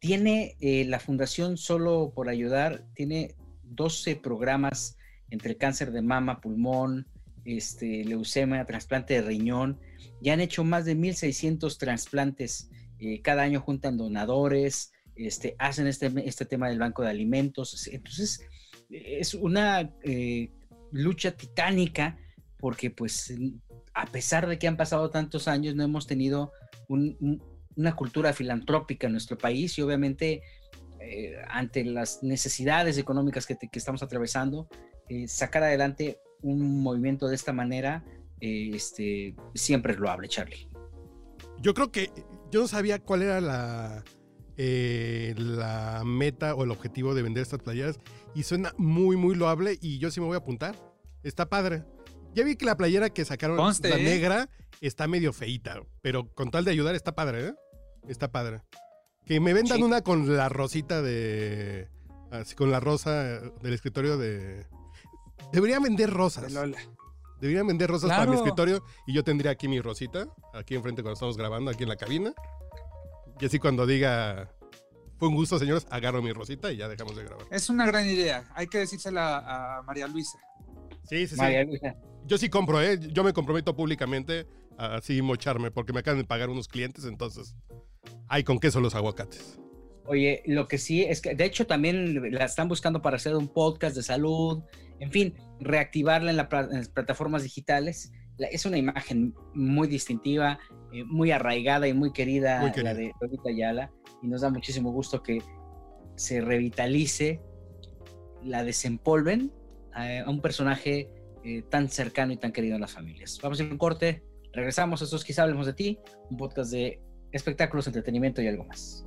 Tiene eh, la Fundación Solo por Ayudar, tiene 12 programas entre cáncer de mama, pulmón, este, leucemia, trasplante de riñón. Ya han hecho más de 1.600 trasplantes. cada año juntan donadores, este, hacen este, este tema del banco de alimentos. Entonces, es una lucha titánica, porque pues a pesar de que han pasado tantos años, no hemos tenido una cultura filantrópica en nuestro país y obviamente eh, ante las necesidades económicas que, estamos atravesando, eh, sacar adelante un movimiento de esta manera eh, este, siempre es loable, Charlie. Yo creo que yo no sabía cuál era la, la meta o el objetivo de vender estas playeras y suena muy, muy loable y yo sí me voy a apuntar. Está padre. Ya vi que la playera que sacaron, la ¿eh? negra, está medio feita, pero con tal de ayudar está padre, ¿eh? Está padre. Que me vendan una con la rosita de... Así, con la rosa del escritorio de... Deberían vender rosas. Deberían vender rosas para mi escritorio y yo tendría aquí mi rosita, aquí enfrente cuando estamos grabando, aquí en la cabina. Y así cuando diga fue un gusto, señores. Agarro mi rosita y ya dejamos de grabar. Es una gran idea. Hay que decírsela a María Luisa. Sí, sí, sí. María Luisa. Yo sí compro, ¿eh? Yo me comprometo públicamente a así mocharme porque me acaban de pagar unos clientes, entonces hay con queso los aguacates. Oye, lo que sí es que, de hecho, también la están buscando para hacer un podcast de salud, en fin, reactivarla en, las plataformas digitales. Es una imagen muy distintiva, eh, muy arraigada y muy querida, la de Lolita Ayala y nos da muchísimo gusto que se revitalice, la desempolven a, un personaje eh, tan cercano y tan querido en las familias. Vamos a ir un corte, regresamos, esto es Quizá Hablemos de Ti, un podcast de espectáculos, entretenimiento y algo más.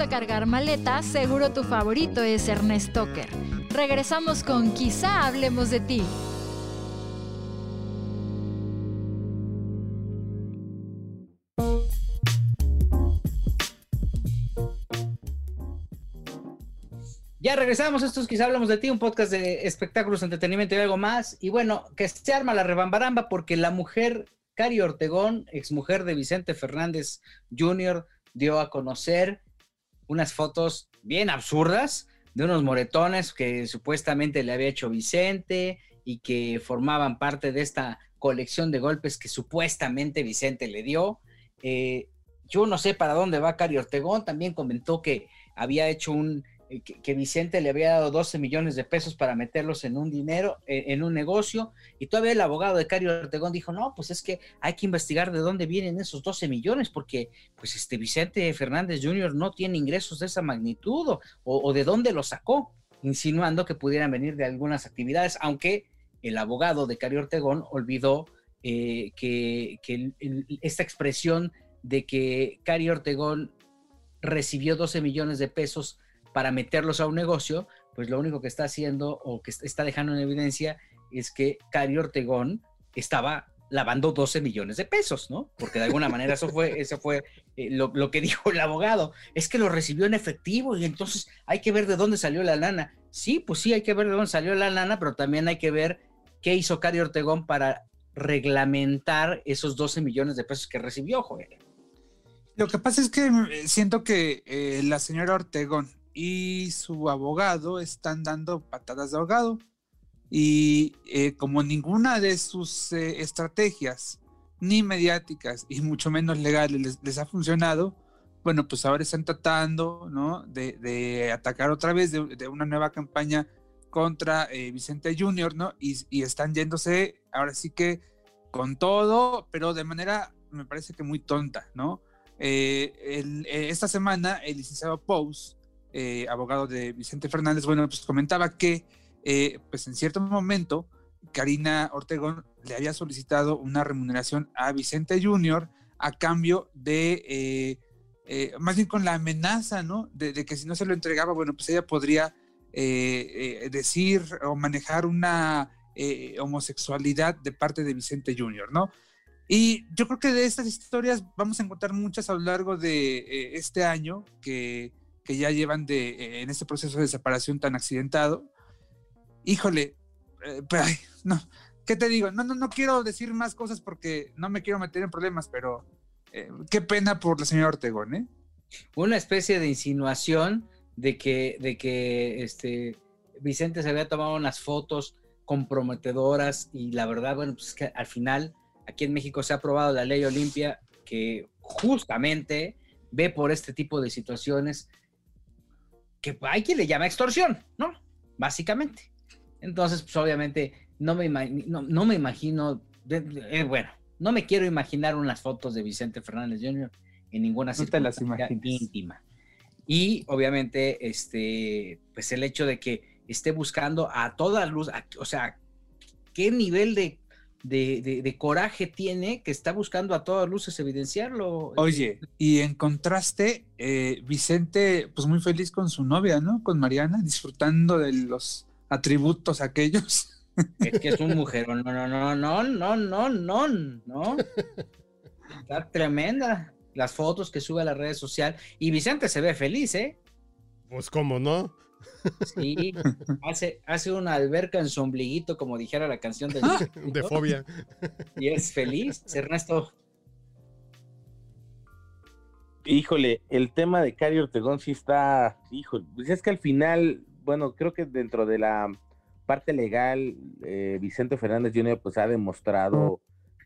gusta cargar maleta, seguro tu favorito es Ernest Tucker. Regresamos con Quizá hablemos de ti. Ya regresamos, estos es quizá hablamos de ti, un podcast de espectáculos, entretenimiento y algo más. Y bueno, que se arma la rebambaramba porque la mujer Cari Ortegón, exmujer de Vicente Fernández Jr., dio a conocer unas fotos bien absurdas de unos moretones que supuestamente le había hecho Vicente y que formaban parte de esta colección de golpes que supuestamente Vicente le dio. Eh, yo no sé para dónde va Cari Ortegón, también comentó que había hecho un eh, que, Vicente le había dado 12 millones de pesos para meterlos en un dinero, eh, en un negocio, y todavía el abogado de Cario Ortegón dijo, no, pues es que hay que investigar de dónde vienen esos 12 millones, porque pues este Vicente Fernández Jr. no tiene ingresos de esa magnitud, o, de dónde los sacó, insinuando que pudieran venir de algunas actividades, aunque el abogado de Cario Ortegón olvidó eh, que, esta expresión de que Cario Ortegón recibió 12 millones de pesos para meterlos a un negocio, pues lo único que está haciendo o que está dejando en evidencia es que Cari Ortegón estaba lavando 12 millones de pesos, ¿no? Porque de alguna manera eso fue, eso fue eh, lo, que dijo el abogado, es que lo recibió en efectivo y entonces hay que ver de dónde salió la lana. Sí, pues sí, hay que ver de dónde salió la lana, pero también hay que ver qué hizo Cari Ortegón para reglamentar esos 12 millones de pesos que recibió. Lo que pasa es que eh, siento que eh, la señora Ortegón y su abogado están dando patadas de ahogado. Y eh, como ninguna de sus eh, estrategias, ni mediáticas y mucho menos legales, les, ha funcionado, bueno, pues ahora están tratando ¿no? de, atacar otra vez de, una nueva campaña contra eh, Vicente Junior, ¿no? Y, están yéndose ahora sí que con todo, pero de manera, me parece que muy tonta, ¿no? esta semana el licenciado Pous eh, abogado de Vicente Fernández, bueno, pues comentaba que, eh, pues en cierto momento, Karina Ortegón le había solicitado una remuneración a Vicente Junior a cambio de, eh, más bien con la amenaza, ¿no? De, que si no se lo entregaba, bueno, pues ella podría decir o manejar una homosexualidad de parte de Vicente Junior, ¿no? Y yo creo que de estas historias vamos a encontrar muchas a lo largo de este año que que ya llevan de, eh, en este proceso de separación tan accidentado. Híjole, eh, no, ¿qué te digo? No, no, no quiero decir más cosas porque no me quiero meter en problemas, pero eh, qué pena por la señora Ortegón, ¿eh? Una especie de insinuación de que, de que este, Vicente se había tomado unas fotos comprometedoras y la verdad, bueno, pues que al final aquí en México se ha aprobado la ley Olimpia que justamente ve por este tipo de situaciones que hay quien le llama extorsión, ¿no? Básicamente. Entonces, pues obviamente no me, no, me imagino, eh, bueno, no me quiero imaginar unas fotos de Vicente Fernández Jr. en ninguna circunstancia íntima. Y obviamente, este, pues el hecho de que esté buscando a toda luz, o sea, qué nivel de de, coraje tiene que está buscando a todas luces evidenciarlo. Oye, y en contraste, eh, Vicente, pues muy feliz con su novia, ¿no? Con Mariana, disfrutando de los atributos aquellos. Es que es un mujer, no, no, no, no, no, no, no, no. Está tremenda las fotos que sube a las redes sociales. Y Vicente se ve feliz, ¿eh? Pues cómo no. Sí, hace, hace una alberca en su ombliguito, como dijera la canción de, de fobia. Y es feliz, Ernesto. Híjole, el tema de Cari Ortegón sí está, híjole, pues es que al final, bueno, creo que dentro de la parte legal, eh, Vicente Fernández Jr. pues ha demostrado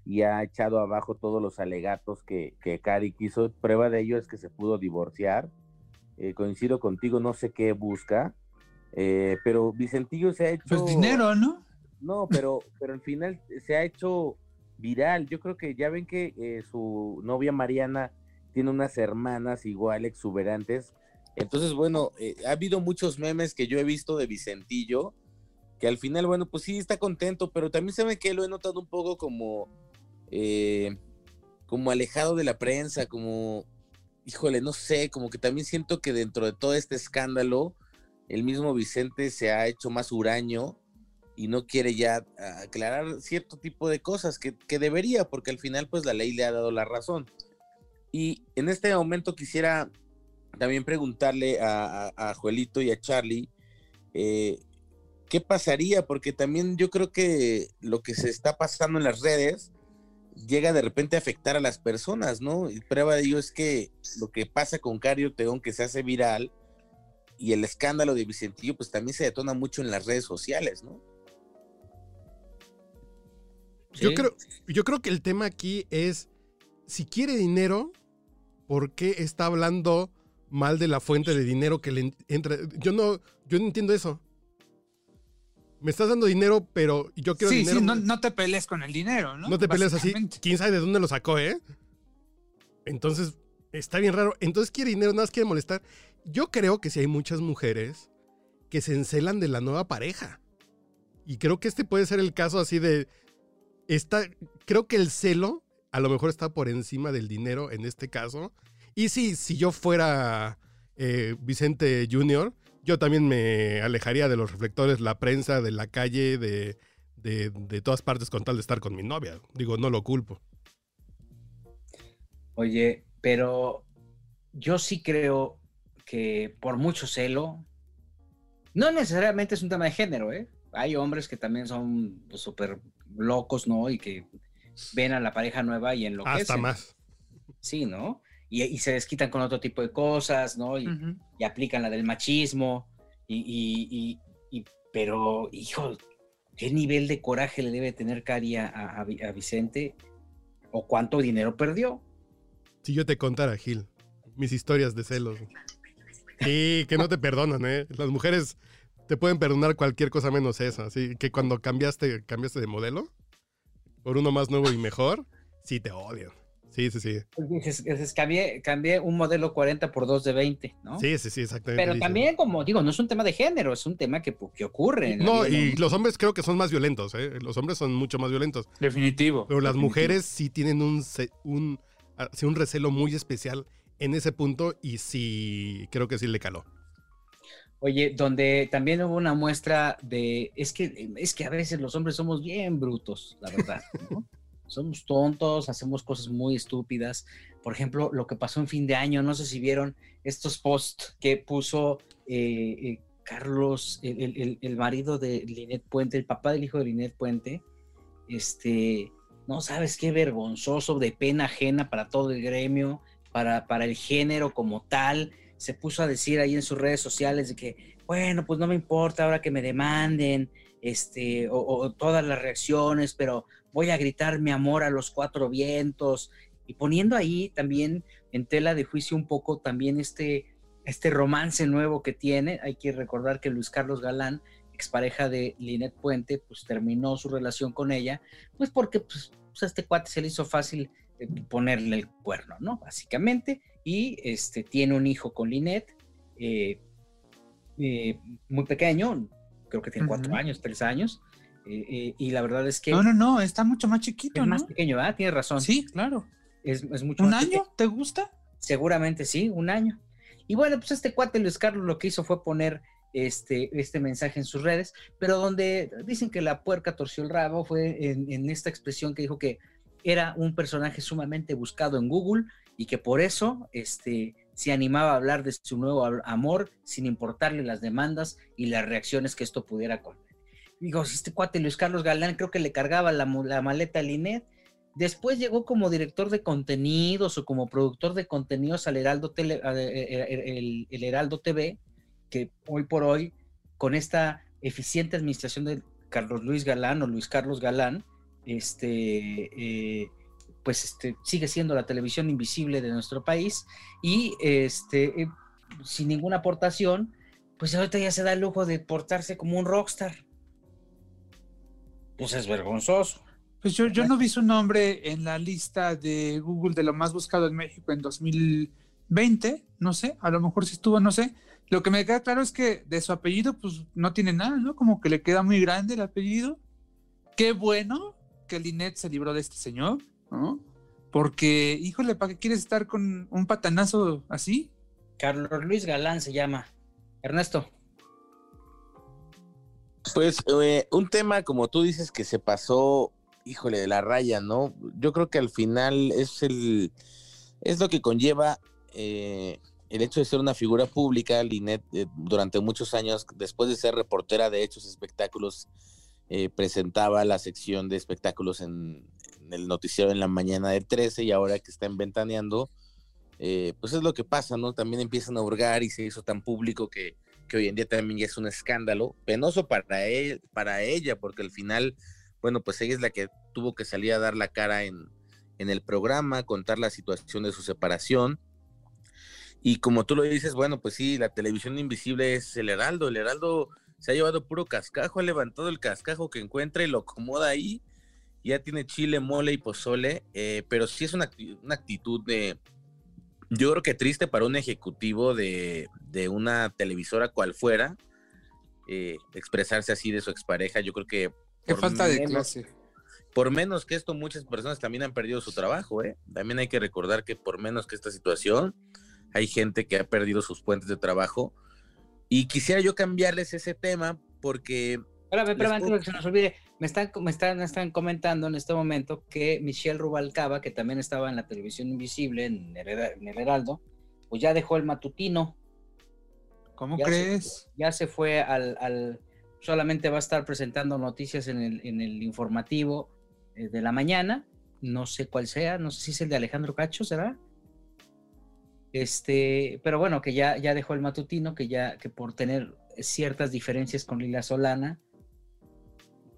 y ha echado abajo todos los alegatos que, que Cari quiso. Prueba de ello es que se pudo divorciar eh, coincido contigo, no sé qué busca, eh, pero Vicentillo se ha hecho... Pues dinero, ¿no? No, pero, pero al final se ha hecho viral. Yo creo que ya ven que eh, su novia Mariana tiene unas hermanas igual exuberantes. Entonces, bueno, ha habido muchos memes que yo he visto de Vicentillo, que al final, bueno, pues sí está contento, pero también se ve que lo he notado un poco como, como alejado de la prensa, como híjole, no sé, como que también siento que dentro de todo este escándalo, el mismo Vicente se ha hecho más huraño y no quiere ya aclarar cierto tipo de cosas que, debería, porque al final pues la ley le ha dado la razón. Y en este momento quisiera también preguntarle a, a, Joelito y a Charlie eh, ¿qué pasaría? Porque también yo creo que lo que se está pasando en las redes llega de repente a afectar a las personas, ¿no? Y prueba de ello es que lo que pasa con Cario Teón, que se hace viral, y el escándalo de Vicentillo, pues también se detona mucho en las redes sociales, ¿no? Yo, creo, yo creo que el tema aquí es, si quiere dinero, ¿por qué está hablando mal de la fuente de dinero que le entra? Yo no, yo no entiendo eso. Me estás dando dinero, pero yo quiero dinero. Sí, no, no te pelees con el dinero, ¿no? No te pelees así. ¿Quién sabe de dónde lo sacó, eh? Entonces, está bien raro. Entonces quiere dinero, nada más quiere molestar. Yo creo que si hay muchas mujeres que se encelan de la nueva pareja. Y creo que este puede ser el caso así de. Está, creo que el celo a lo mejor está por encima del dinero en este caso. Y sí, si yo fuera eh, Vicente Jr., yo también me alejaría de los reflectores, la prensa, de la calle, de, de, de todas partes con tal de estar con mi novia. Digo, no lo culpo. Oye, pero yo sí creo que por mucho celo, no necesariamente es un tema de género, ¿eh? Hay hombres que también son pues, súper locos, ¿no? Y que ven a la pareja nueva y enloquecen. Hasta más. Sí, ¿no? Y, se desquitan con otro tipo de cosas, ¿no? Y, aplican la del machismo. Y, pero, hijo, ¿qué nivel de coraje le debe tener Cari a, a Vicente? ¿O cuánto dinero perdió? Si yo te contara, Gil, mis historias de celos. Sí, que no te perdonan, ¿eh? Las mujeres te pueden perdonar cualquier cosa menos eso. Así que cuando cambiaste, cambiaste de modelo por uno más nuevo y mejor, sí te odian. Sí, sí, sí. Pues cambié, un modelo 40 por 2 de 20, ¿no? Sí, sí, sí, exactamente. Pero también, como digo, no es un tema de género, es un tema que, que ocurre. no, y los hombres creo que son más violentos, ¿eh? Los hombres son mucho más violentos. Definitivo. Pero las mujeres sí tienen un, un, un recelo muy especial en ese punto y sí, creo que sí le caló. Oye, donde también hubo una muestra de, es que, es que a veces los hombres somos bien brutos, la verdad, somos tontos, hacemos cosas muy estúpidas. Por ejemplo, lo que pasó en fin de año, no sé si vieron estos posts que puso eh, eh, Carlos, el, el, marido de Linet Puente, el papá del hijo de Linet Puente, este, no sabes qué vergonzoso, de pena ajena para todo el gremio, para, para el género como tal. Se puso a decir ahí en sus redes sociales de que, bueno, pues no me importa ahora que me demanden, este, o, todas las reacciones, pero voy a gritar mi amor a los cuatro vientos y poniendo ahí también en tela de juicio un poco también este, este romance nuevo que tiene. Hay que recordar que Luis Carlos Galán, expareja de Linet Puente, pues terminó su relación con ella, pues porque pues, pues a este cuate se le hizo fácil eh, ponerle el cuerno, ¿no? Básicamente, y este, tiene un hijo con Linet, eh, eh, muy pequeño, creo que tiene cuatro años, tres años, y la verdad es que... No, no, no, está mucho más chiquito, es ¿no? más pequeño, ¿verdad? Tienes razón. Sí, claro. Es, mucho ¿Un año? ¿Te gusta? Seguramente sí, un año. Y bueno, pues este cuate Luis Carlos lo que hizo fue poner este, este mensaje en sus redes, pero donde dicen que la puerca torció el rabo fue en, en esta expresión que dijo que era un personaje sumamente buscado en Google y que por eso este, se animaba a hablar de su nuevo amor sin importarle las demandas y las reacciones que esto pudiera con. Digo, este cuate Luis Carlos Galán creo que le cargaba la, maleta a Linet. Después llegó como director de contenidos o como productor de contenidos al Heraldo, Tele, el, el Heraldo TV, que hoy por hoy, con esta eficiente administración de Carlos Luis Galán o Luis Carlos Galán, este, eh, pues este, sigue siendo la televisión invisible de nuestro país y este, eh, sin ninguna aportación, pues ahorita ya se da el lujo de portarse como un rockstar. Pues es vergonzoso. Pues yo, yo no vi su nombre en la lista de Google de lo más buscado en México en 2020, no sé, a lo mejor si estuvo, no sé. Lo que me queda claro es que de su apellido, pues no tiene nada, ¿no? Como que le queda muy grande el apellido. Qué bueno, que Linet se libró de este señor, ¿no? Porque, híjole, ¿para qué quieres estar con un patanazo así? Carlos Luis Galán se llama. Ernesto. Pues eh, un tema, como tú dices, que se pasó, híjole, de la raya, ¿no? Yo creo que al final es el es lo que conlleva eh, el hecho de ser una figura pública, Linet, eh, durante muchos años, después de ser reportera de hechos espectáculos, eh, presentaba la sección de espectáculos en, el noticiero en la mañana del 13 y ahora que está en Ventaneando, eh, pues es lo que pasa, ¿no? También empiezan a hurgar y se hizo tan público que, que hoy en día también es un escándalo, penoso para, él, para ella, porque al final, bueno, pues ella es la que tuvo que salir a dar la cara en, en el programa, contar la situación de su separación. Y como tú lo dices, bueno, pues sí, la televisión invisible es el Heraldo. El Heraldo se ha llevado puro cascajo, ha levantado el cascajo que encuentra y lo acomoda ahí. Ya tiene chile, mole y pozole, eh, pero sí es una, actitud de, yo creo que triste para un ejecutivo de, una televisora cual fuera, eh, expresarse así de su expareja. Yo creo que... Qué falta de clase. Por menos que esto, muchas personas también han perdido su trabajo, ¿eh? También hay que recordar que por menos que esta situación, hay gente que ha perdido sus puentes de trabajo. Y quisiera yo cambiarles ese tema porque... Espérame, espérame, antes de que se nos olvide, me están, me, están, están comentando en este momento que Michelle Rubalcaba, que también estaba en la televisión invisible, en el, Heraldo, pues ya dejó el matutino. ¿Cómo crees? ya se fue al, al, Solamente va a estar presentando noticias en el, en el informativo eh, de la mañana. No sé cuál sea, no sé si es el de Alejandro Cacho, ¿será? Este, pero bueno, que ya, ya dejó el matutino, que ya, que por tener ciertas diferencias con Lila Solana,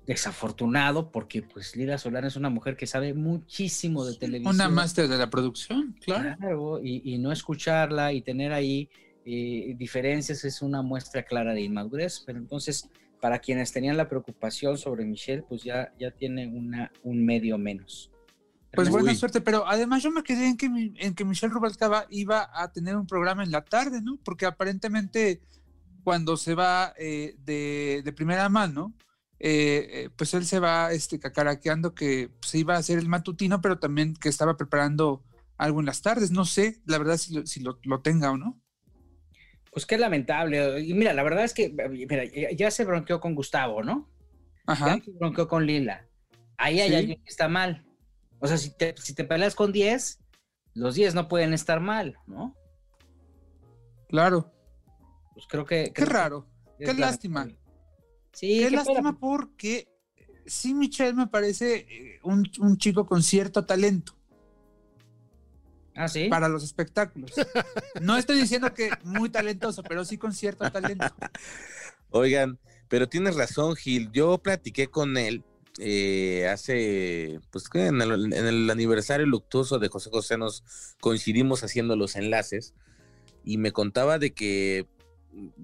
desafortunado, porque pues Lila Solana es una mujer que sabe muchísimo de televisión. Una máster de la producción, claro. y, no escucharla y tener ahí eh, diferencias es una muestra clara de inmadurez, pero entonces para quienes tenían la preocupación sobre Michelle, pues ya, ya tiene una, un medio menos. Pues buena suerte, pero además yo me quedé en que, en que Michelle Rubalcaba iba a tener un programa en la tarde, ¿no? Porque aparentemente cuando se va eh, de, primera mano, eh, eh, pues él se va este, cacaraqueando que se iba a hacer el matutino, pero también que estaba preparando algo en las tardes. No sé, la verdad, si si lo, lo tenga o no. Pues qué lamentable. Y mira, la verdad es que mira, ya se bronqueó con Gustavo, ¿no? Ajá. Ya se bronqueó con Lila. Ahí hay alguien que está mal. O sea, si te, si te peleas con 10, los 10 no pueden estar mal, ¿no? Claro. Pues creo que. Qué raro. Qué lástima. Sí, qué, lástima porque sí, Michelle me parece eh, un, un, chico con cierto talento. Ah, sí. Para los espectáculos. No estoy diciendo que muy talentoso, pero sí con cierto talento. Oigan, pero tienes razón, Gil. Yo platiqué con él eh, hace, pues en el, aniversario luctuoso de José José nos coincidimos haciendo los enlaces y me contaba de que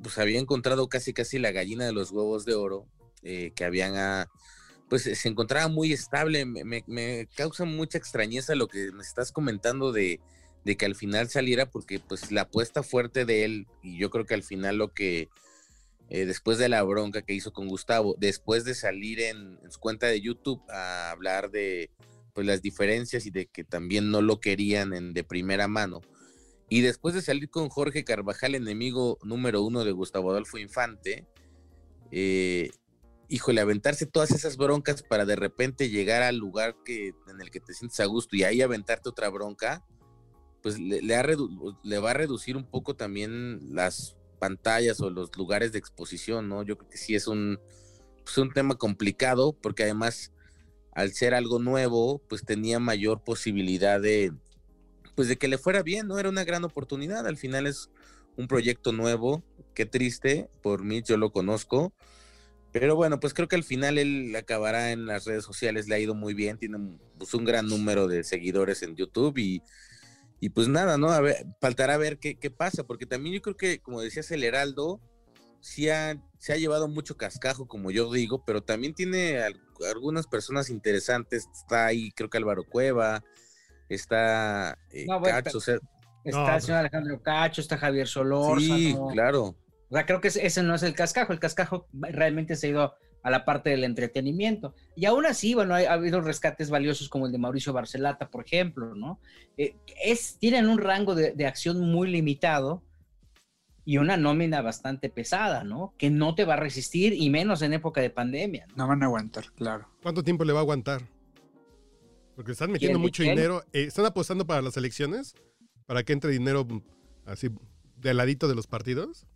pues había encontrado casi casi la gallina de los huevos de oro, eh, que habían, ah, pues se encontraba muy estable, me, causa mucha extrañeza lo que me estás comentando de, de que al final saliera, porque pues la apuesta fuerte de él, y yo creo que al final lo que eh, después de la bronca que hizo con Gustavo, después de salir en, su cuenta de YouTube a hablar de pues, las diferencias y de que también no lo querían en, de primera mano, y después de salir con Jorge Carvajal, enemigo número uno de Gustavo Adolfo Infante, eh, híjole, aventarse todas esas broncas para de repente llegar al lugar que, en el que te sientes a gusto y ahí aventarte otra bronca, pues le, le va a reducir un poco también las pantallas o los lugares de exposición, ¿no? Yo creo que sí es un, pues, un tema complicado porque además al ser algo nuevo, pues tenía mayor posibilidad de, pues de que le fuera bien, ¿no? Era una gran oportunidad, al final es un proyecto nuevo, qué triste, por mí yo lo conozco, pero bueno, pues creo que al final él acabará en las redes sociales, le ha ido muy bien, tiene pues, un gran número de seguidores en YouTube y y pues nada, ¿no? A ver, faltará ver qué, qué pasa, porque también yo creo que, como decías, el Heraldo sí se ha llevado mucho cascajo, como yo digo, pero también tiene algunas personas interesantes. Está ahí, creo que Álvaro Cueva, está eh, Cacho. Está, está el señor Alejandro Cacho, está Javier Solor. Sí, claro. O sea, creo que ese no es el cascajo. El cascajo realmente se ha ido a la parte del entretenimiento. Y aún así, bueno, ha, habido rescates valiosos como el de Mauricio Barcelata, por ejemplo, ¿no? Eh, es, tienen un rango de, acción muy limitado y una nómina bastante pesada, ¿no? Que no te va a resistir y menos en época de pandemia. No, van a aguantar, claro. ¿Cuánto tiempo le va a aguantar? Porque están metiendo mucho dinero. Eh, ¿Están apostando para las elecciones? ¿Para que entre dinero así de al ladito de los partidos?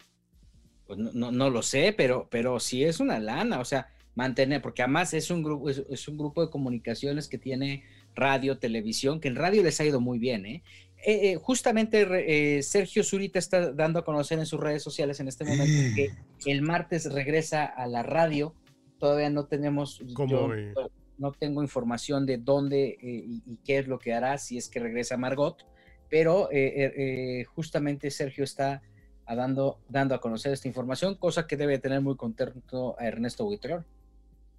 Pues no, no, lo sé, pero, pero sí es una lana, o sea, mantener, porque además es un grupo, es, un grupo de comunicaciones que tiene radio, televisión, que en radio les ha ido muy bien, ¿eh? eh, eh justamente eh, Sergio Zurita está dando a conocer en sus redes sociales en este momento que el martes regresa a la radio. Todavía no tenemos, no tengo información de dónde y, y, qué es lo que hará si es que regresa Margot, pero justamente Sergio está dando, dando a conocer esta información, cosa que debe tener muy contento a Ernesto Buitrón.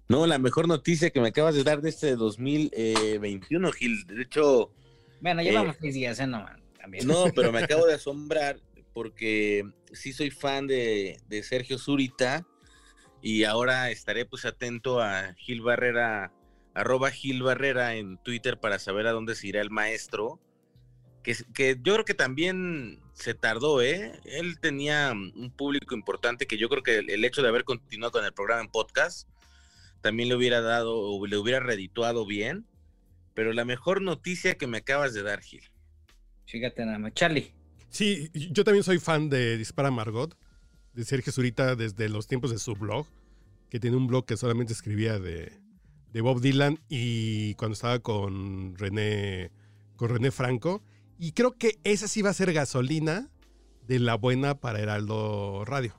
No, la mejor noticia que me acabas de dar de este 2021, Gil. De hecho. Bueno, llevamos eh, seis días, ¿eh? No, también. No, pero me acabo de asombrar porque sí soy fan de, de Sergio Zurita y ahora estaré pues atento a Gil Barrera, arroba Gil Barrera en Twitter para saber a dónde se irá el maestro que, yo creo que también se tardó, ¿eh? Él tenía un público importante que yo creo que el, hecho de haber continuado con el programa en podcast también le hubiera dado o le hubiera redituado bien. Pero la mejor noticia que me acabas de dar, Gil. Fíjate nada más. Charlie. Sí, yo también soy fan de Dispara Margot, de Sergio Zurita desde los tiempos de su blog, que tiene un blog que solamente escribía de, de Bob Dylan y cuando estaba con René, con René Franco. Y creo que esa sí va a ser gasolina de la buena para Heraldo Radio.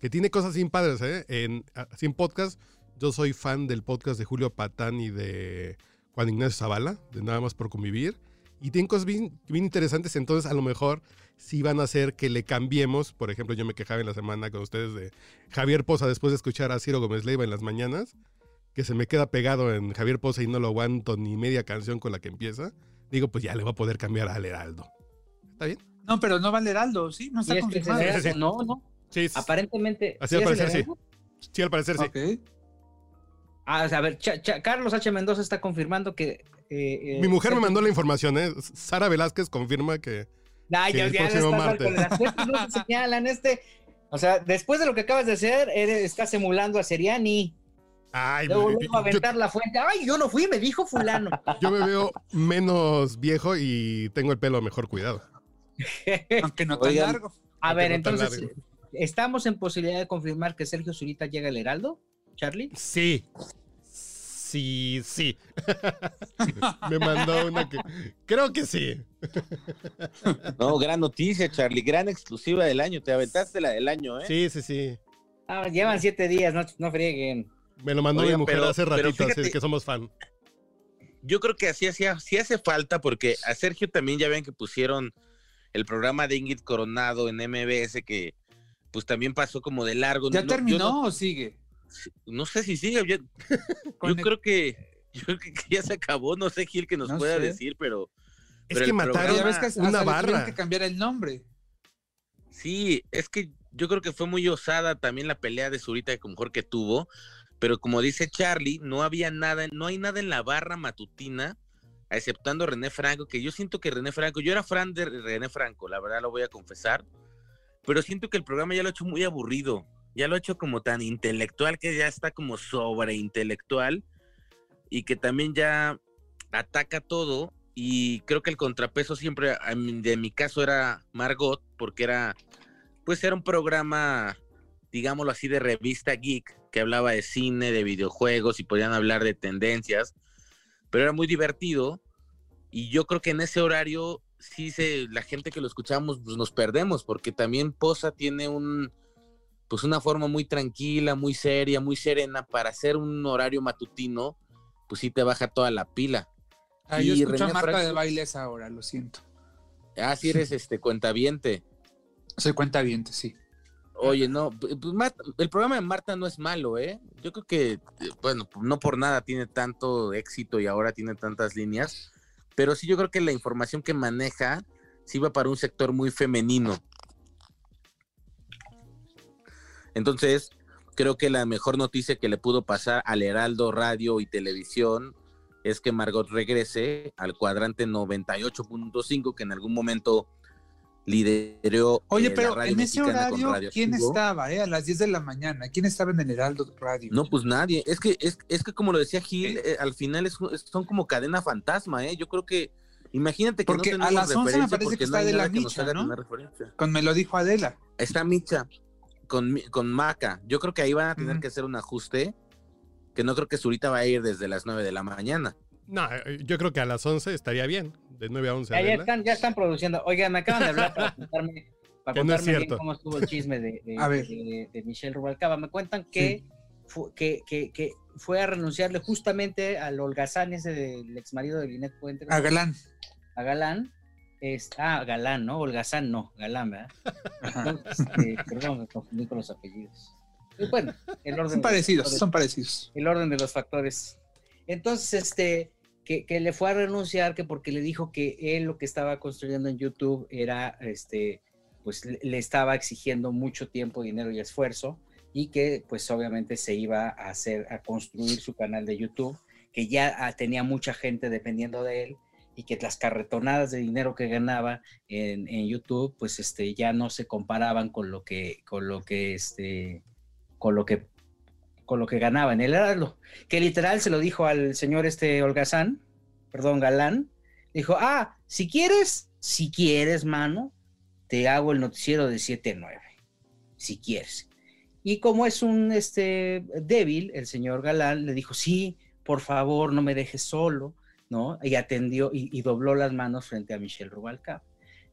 Que tiene cosas sin padres, ¿eh? En, sin podcast, yo soy fan del podcast de Julio Patán y de Juan Ignacio Zavala, de Nada más por convivir. Y tienen cosas bien, interesantes, entonces a lo mejor sí van a hacer que le cambiemos. Por ejemplo, yo me quejaba en la semana con ustedes de Javier Poza después de escuchar a Ciro Gómez Leiva en las mañanas, que se me queda pegado en Javier Poza y no lo aguanto ni media canción con la que empieza digo, pues ya le va a poder cambiar al Heraldo. ¿Está bien? No, pero no va al Heraldo, ¿sí? No está confirmado. No, no. Sí, Aparentemente. Así al parecer, sí. Sí, al parecer, sí. Ah, a ver, Carlos H. Mendoza está confirmando que. Eh, eh, Mi mujer me mandó la información, ¿eh? Sara Velázquez confirma que. Nah, ya, el ya próximo martes. Las no señalan este. O sea, después de lo que acabas de hacer, eres, estás emulando a Seriani. Ay, Luego, a aventar la fuente. Ay, yo no fui, me dijo fulano. Yo me veo menos viejo y tengo el pelo mejor cuidado. Aunque no tan largo. A ver, entonces, ¿estamos en posibilidad de confirmar que Sergio Zurita llega al Heraldo, Charlie? Sí. Sí, sí. me mandó una que. Creo que sí. no, gran noticia, Charlie. Gran exclusiva del año. Te aventaste la del año, ¿eh? Sí, sí, sí. Ah, llevan siete días, no, no frieguen. Me lo mandó mi mujer hace ratito, así es que somos fan. Yo creo que así, así, hace falta, porque a Sergio también ya ven que pusieron el programa de Ingrid Coronado en MBS, que pues también pasó como de largo. ¿Ya terminó o sigue? No sé si sigue. Yo, creo que yo creo que ya se acabó. No sé, Gil, que nos pueda decir, pero. Es que mataron una barra. que cambiar el nombre. Sí, es que yo creo que fue muy osada también la pelea de Zurita con Jorge tuvo, pero como dice Charlie, no había nada, no hay nada en la barra matutina, exceptando René Franco, que yo siento que René Franco, yo era fan de René Franco, la verdad lo voy a confesar, pero siento que el programa ya lo ha hecho muy aburrido, ya lo ha hecho como tan intelectual que ya está como sobre intelectual y que también ya ataca todo y creo que el contrapeso siempre, de mi caso era Margot, porque era, pues era un programa, digámoslo así, de revista geek, que hablaba de cine, de videojuegos y podían hablar de tendencias, pero era muy divertido y yo creo que en ese horario sí se, la gente que lo escuchamos pues nos perdemos porque también Posa tiene un pues una forma muy tranquila, muy seria, muy serena para hacer un horario matutino, pues sí te baja toda la pila. Ah, y yo escucho Marta de bailes ahora, lo siento. Ah, sí eres este cuentaviente. Soy cuentaviente, sí. Oye, no, pues el programa de Marta no es malo, ¿eh? Yo creo que, bueno, no por nada tiene tanto éxito y ahora tiene tantas líneas, pero sí yo creo que la información que maneja sí va para un sector muy femenino. Entonces, creo que la mejor noticia que le pudo pasar al Heraldo Radio y Televisión es que Margot regrese al cuadrante 98.5, que en algún momento lideró. Oye, eh, pero en ese horario, ¿quién estaba eh, a las 10 de la mañana? ¿Quién estaba en el Heraldo Radio? No, pues nadie. Es que, es, es que como lo decía Gil, eh, al final es, son como cadena fantasma, ¿eh? Yo creo que Imagínate que porque no a las 11 me parece que no está hay de la nada que nos Micha, ¿no? Con me lo dijo Adela. Está Micha con, con Maca. Yo creo que ahí van a tener que hacer un ajuste que no creo que Zurita va a ir desde las 9 de la mañana. No, eh, yo creo que a las 11 estaría bien. De 9 a 11. Ya, ya están, ya están produciendo. Oigan, me acaban de hablar para contarme, para Que no es contarme bien cierto. cómo estuvo el chisme de, de, de- de Michelle Rubalcaba. Me cuentan que, fu- que, que, que fue a renunciarle justamente al holgazán ese del ex marido de Linet Puente. A Galán. a Galán. Es, ah, Galán, ¿no? Holgazán no, Galán, ¿verdad? Entonces, este, perdón, me confundí con los apellidos. Y bueno, el orden Son parecidos, de- son parecidos. el orden de los factores. Entonces, este, que, le fue a renunciar, que porque le dijo que él lo que estaba construyendo en YouTube era, este, pues le, le estaba exigiendo mucho tiempo, dinero y esfuerzo, y que pues obviamente se iba a hacer, a construir su canal de YouTube, que ya ah, tenía mucha gente dependiendo de él, y que las carretonadas de dinero que ganaba en, en YouTube, pues este, ya no se comparaban con lo que, con lo que, este, con lo que con lo que ganaba en el Heraldo, que literal se lo dijo al señor este Holgazán, perdón, Galán, dijo, ah, si quieres, si quieres, mano, te hago el noticiero de 7 a 9, si quieres. Y como es un este, débil, el señor Galán le dijo, sí, por favor, no me dejes solo, ¿no? Y atendió y, dobló las manos frente a Michelle Rubalcaba.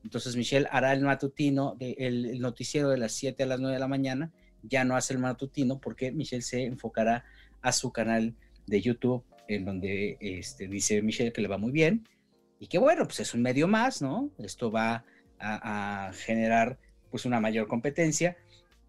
Entonces Michelle hará el matutino, de- el, el noticiero de las 7 a las 9 de la mañana, ya no hace el matutino porque Michelle se enfocará a su canal de YouTube, en donde este, dice Michelle que le va muy bien y que bueno, pues es un medio más, ¿no? Esto va a, generar pues una mayor competencia,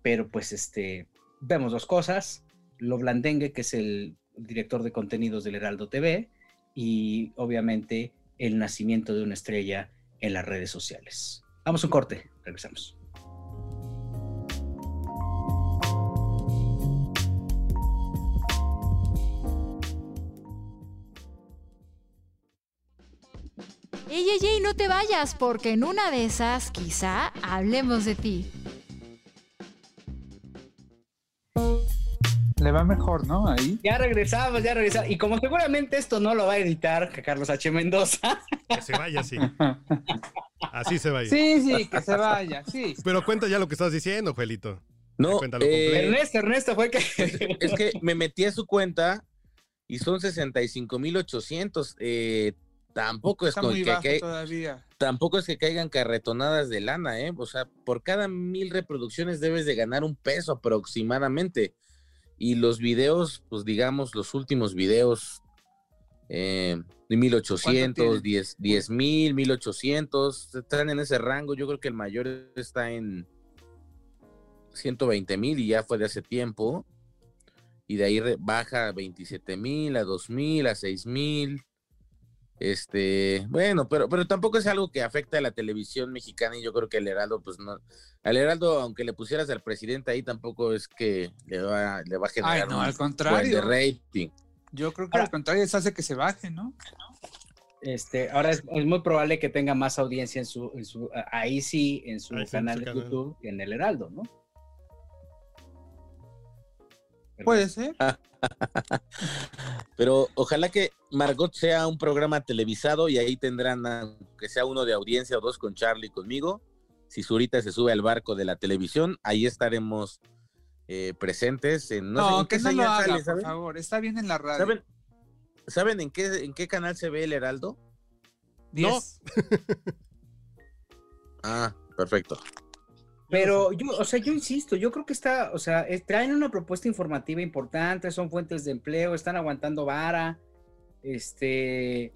pero pues este, vemos dos cosas, lo blandengue, que es el director de contenidos del Heraldo TV, y obviamente el nacimiento de una estrella en las redes sociales. Vamos a un corte, regresamos. Ey, ey, ey, no te vayas, porque en una de esas quizá hablemos de ti. Le va mejor, ¿no? Ahí. Ya regresamos, ya regresamos. Y como seguramente esto no lo va a editar Carlos H. Mendoza, Que se vaya así. Así se vaya. Sí, sí, que se vaya, sí. Pero cuenta ya lo que estás diciendo, Juelito. No, Cuéntalo eh, completo. Ernesto, Ernesto fue que... es que me metí a su cuenta y son 65,800. Eh, tampoco es muy que, bajo que- todavía. tampoco es que caigan carretonadas de lana, ¿eh? O sea, por cada mil reproducciones debes de ganar un peso aproximadamente. Y los videos, pues digamos, los últimos videos, eh, de 1800, 10 10 mil, 1800, están en ese rango. Yo creo que el mayor está en 120 mil y ya fue de hace tiempo. Y de ahí baja a 27 mil, a 2 mil, a 6 mil. Este, bueno, pero, pero tampoco es algo que afecta a la televisión mexicana y yo creo que el Heraldo, pues no, al Heraldo, aunque le pusieras al presidente ahí, tampoco es que le va, le va a generar Ay, no, un al contrario. de rating. Yo creo que al contrario, eso hace que se baje, ¿no? Este, ahora es, es muy probable que tenga más audiencia en su, en su ahí sí, en su Ahí sí, en canal de. YouTube y en el Heraldo, ¿no? Puede ser. Pero ojalá que Margot sea un programa televisado y ahí tendrán, que sea uno de audiencia o dos con Charlie conmigo. Si Zurita se sube al barco de la televisión, ahí estaremos eh, presentes. En, no, No, sé que qué no lo haga, sale, por favor. Está bien en la radio. ¿Saben, ¿saben en, qué, en qué canal se ve el Heraldo? Diez. Ah, perfecto. Pero yo, o sea, yo insisto, yo creo que está, o sea, traen una propuesta informativa importante, son fuentes de empleo, están aguantando vara, este,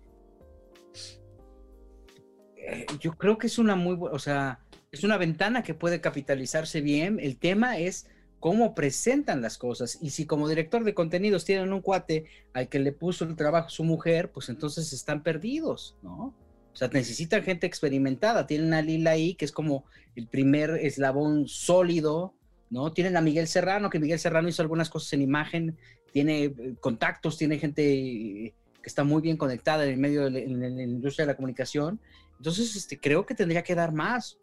eh, yo creo que es una muy buena, o sea, es una ventana que puede capitalizarse bien. El tema es cómo presentan las cosas. Y si como director de contenidos tienen un cuate al que le puso el trabajo su mujer, pues entonces están perdidos, ¿no? O sea, necesitan gente experimentada. Tienen a Lila ahí, que es como el primer eslabón sólido, ¿no? Tienen a Miguel Serrano, que Miguel Serrano hizo algunas cosas en imagen, tiene eh, contactos, tiene gente eh, que está muy bien conectada en el medio de la, en la- industria de la comunicación. Entonces, este, creo que tendría que dar más.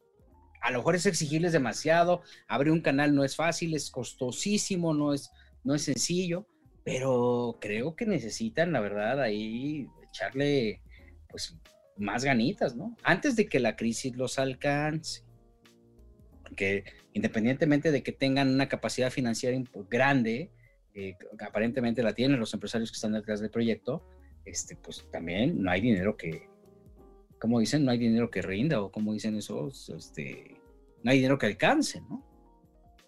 A lo mejor es exigirles demasiado. Abrir un canal no es fácil, es costosísimo, no es, no es sencillo, pero creo que necesitan, la verdad, ahí echarle, pues, más ganitas, ¿no? Antes de que la crisis los alcance. Que independientemente de que tengan una capacidad financiera grande, eh, aparentemente la tienen los empresarios que están detrás del proyecto, este, pues también no hay dinero que, como dicen, no hay dinero que rinda, o como dicen esos, este, no hay dinero que alcance, ¿no?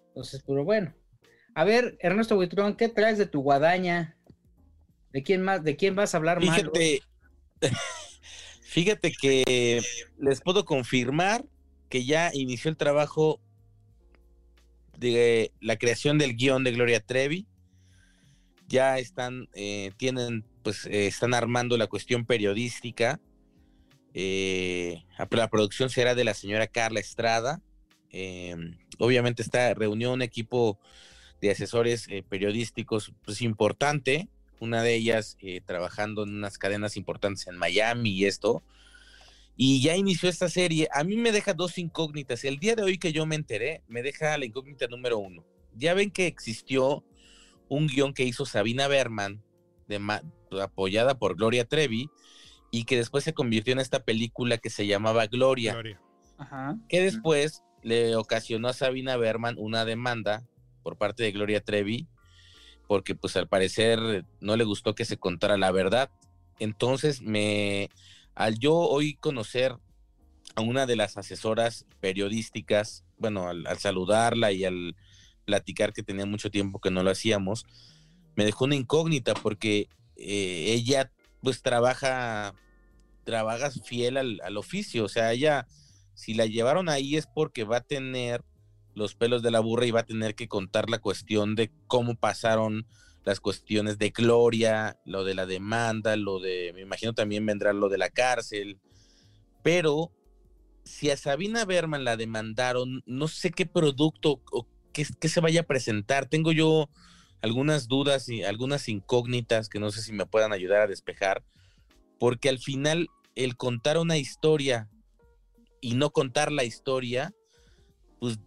Entonces, pero bueno. A ver, Ernesto Buitrón, ¿qué traes de tu guadaña? ¿De quién más, de quién vas a hablar más? Fíjate que les puedo confirmar que ya inició el trabajo de la creación del guion de Gloria Trevi. Ya están, eh, tienen, pues, eh, están armando la cuestión periodística. Eh, la producción será de la señora Carla Estrada. obviamente está reunió un equipo de asesores periodísticos pues importante una de ellas eh, trabajando en unas cadenas importantes en Miami y esto. Y ya inició esta serie. A mí me deja dos incógnitas. El día de hoy que yo me enteré, me deja la incógnita número uno. Ya ven que existió un guion que hizo Sabina Berman, de apoyada por Gloria Trevi, y que después se convirtió en esta película que se llamaba Gloria. Que después le ocasionó a Sabina Berman una demanda por parte de Gloria Trevi porque pues al parecer no le gustó que se contara la verdad. Entonces me, al yo hoy conocer a una de las asesoras periodísticas, bueno, al, saludarla y al platicar que tenía mucho tiempo que no lo hacíamos, me dejó una incógnita porque eh, ella pues trabaja, trabaja fiel al, al oficio, o sea, ella, si la llevaron ahí es porque va a tener los pelos de la burra y va a tener que contar la cuestión de cómo pasaron las cuestiones de Gloria, lo de la demanda, lo de, me imagino también vendrá lo de la cárcel, pero si a Sabina Berman la demandaron, no sé qué producto o qué, se vaya a presentar, tengo yo algunas dudas y algunas incógnitas que no sé si me puedan ayudar a despejar, porque al final el contar una historia y no contar la historia, pues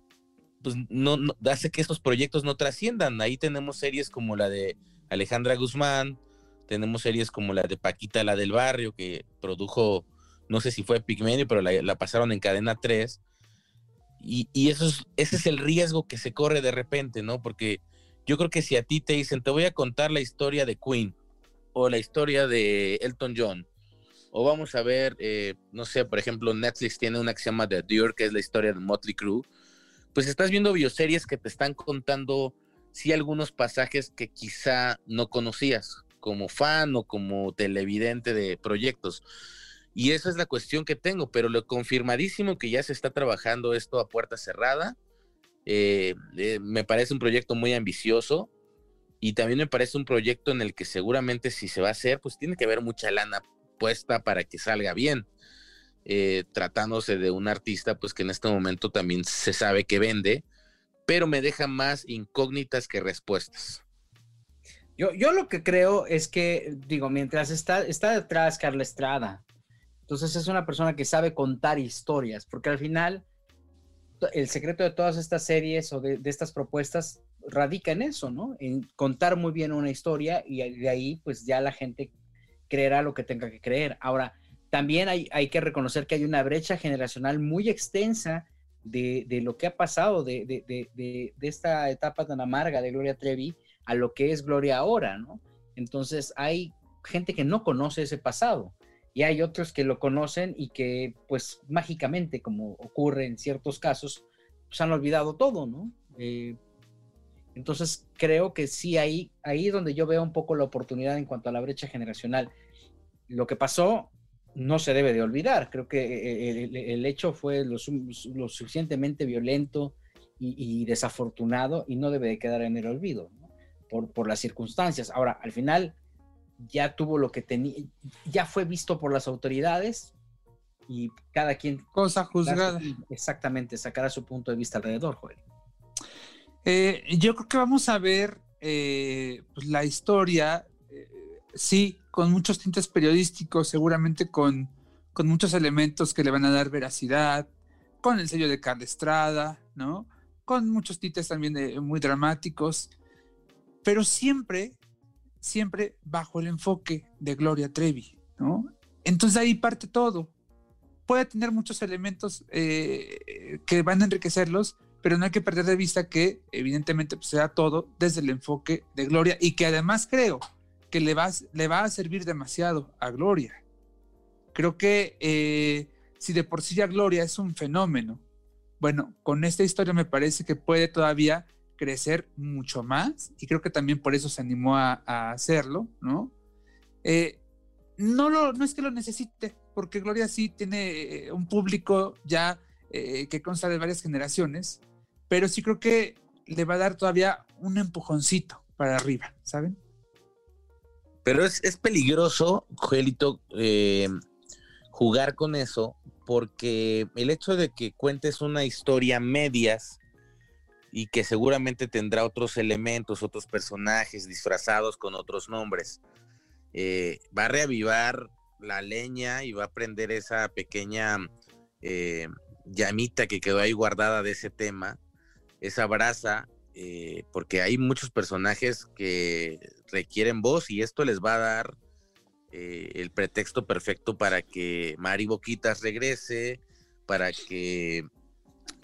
pues no, hace que estos proyectos no trasciendan. Ahí tenemos series como la de Alejandra Guzmán, tenemos series como la de Paquita, la del barrio, que produjo, no sé si fue Pigmenio, pero la, pasaron en cadena 3. Y, eso es, ese es el riesgo que se corre de repente, ¿no? Porque yo creo que si a ti te dicen, te voy a contar la historia de Queen o la historia de Elton John, o vamos a ver, eh, no sé, por ejemplo, Netflix tiene una que se llama The que es la historia de Motley Crue pues estás viendo bioseries que te están contando, sí, algunos pasajes que quizá no conocías como fan o como televidente de proyectos. Y esa es la cuestión que tengo, pero lo confirmadísimo que ya se está trabajando esto a puerta cerrada. Eh, eh, me parece un proyecto muy ambicioso y también me parece un proyecto en el que seguramente si se va a hacer, pues tiene que haber mucha lana puesta para que salga bien. Eh, tratándose de un artista, pues que en este momento también se sabe que vende, pero me deja más incógnitas que respuestas. Yo, yo lo que creo es que, digo, mientras está, está detrás Carla Estrada, entonces es una persona que sabe contar historias, porque al final el secreto de todas estas series o de, de, estas propuestas radica en eso, ¿no? En contar muy bien una historia y de ahí pues ya la gente creerá lo que tenga que creer. Ahora, también hay, hay que reconocer que hay una brecha generacional muy extensa de, de lo que ha pasado de, de, de, esta etapa tan amarga de Gloria Trevi a lo que es Gloria ahora, ¿no? Entonces hay gente que no conoce ese pasado y hay otros que lo conocen y que pues mágicamente, como ocurre en ciertos casos, pues han olvidado todo, ¿no? Eh, entonces creo que sí, ahí, ahí es donde yo veo un poco la oportunidad en cuanto a la brecha generacional. Lo que pasó no se debe de olvidar. Creo que eh, el, hecho fue lo, suficientemente violento y, desafortunado y no debe de quedar en el olvido por, las circunstancias. Ahora, al final ya tuvo lo que tenía, ya fue visto por las autoridades y cada quien... Cosa juzgada. Exactamente, sacará su punto de vista alrededor, Joel. Eh, yo creo que vamos a ver eh, pues, la historia, sí, con muchos tintes periodísticos, seguramente con, con muchos elementos que le van a dar veracidad, con el sello de Carla Estrada, ¿no? Con muchos tintes también muy dramáticos, pero siempre, siempre bajo el enfoque de Gloria Trevi, ¿no? entonces ahí parte todo. Puede tener muchos elementos eh, que van a enriquecerlos, pero no hay que perder de vista que evidentemente pues, sea todo desde el enfoque de Gloria y que además creo que le va, le va a servir demasiado a Gloria. Creo que eh, si de por sí ya Gloria es un fenómeno, bueno, con esta historia me parece que puede todavía crecer mucho más y creo que también por eso se animó a, hacerlo, ¿no? Eh, no, lo, no es que lo necesite, porque Gloria sí tiene eh, un público ya que consta de varias generaciones, pero sí creo que le va a dar todavía un empujoncito para arriba, ¿saben? Pero es, peligroso, Joelito, eh, jugar con eso, porque el hecho de que cuentes una historia medias y que seguramente tendrá otros elementos, otros personajes disfrazados con otros nombres, eh, va a reavivar la leña y va a prender esa pequeña eh, llamita que quedó ahí guardada de ese tema esa brasa, eh, porque hay muchos personajes que requieren voz y esto les va a dar eh, el pretexto perfecto para que Mari Boquitas regrese, para que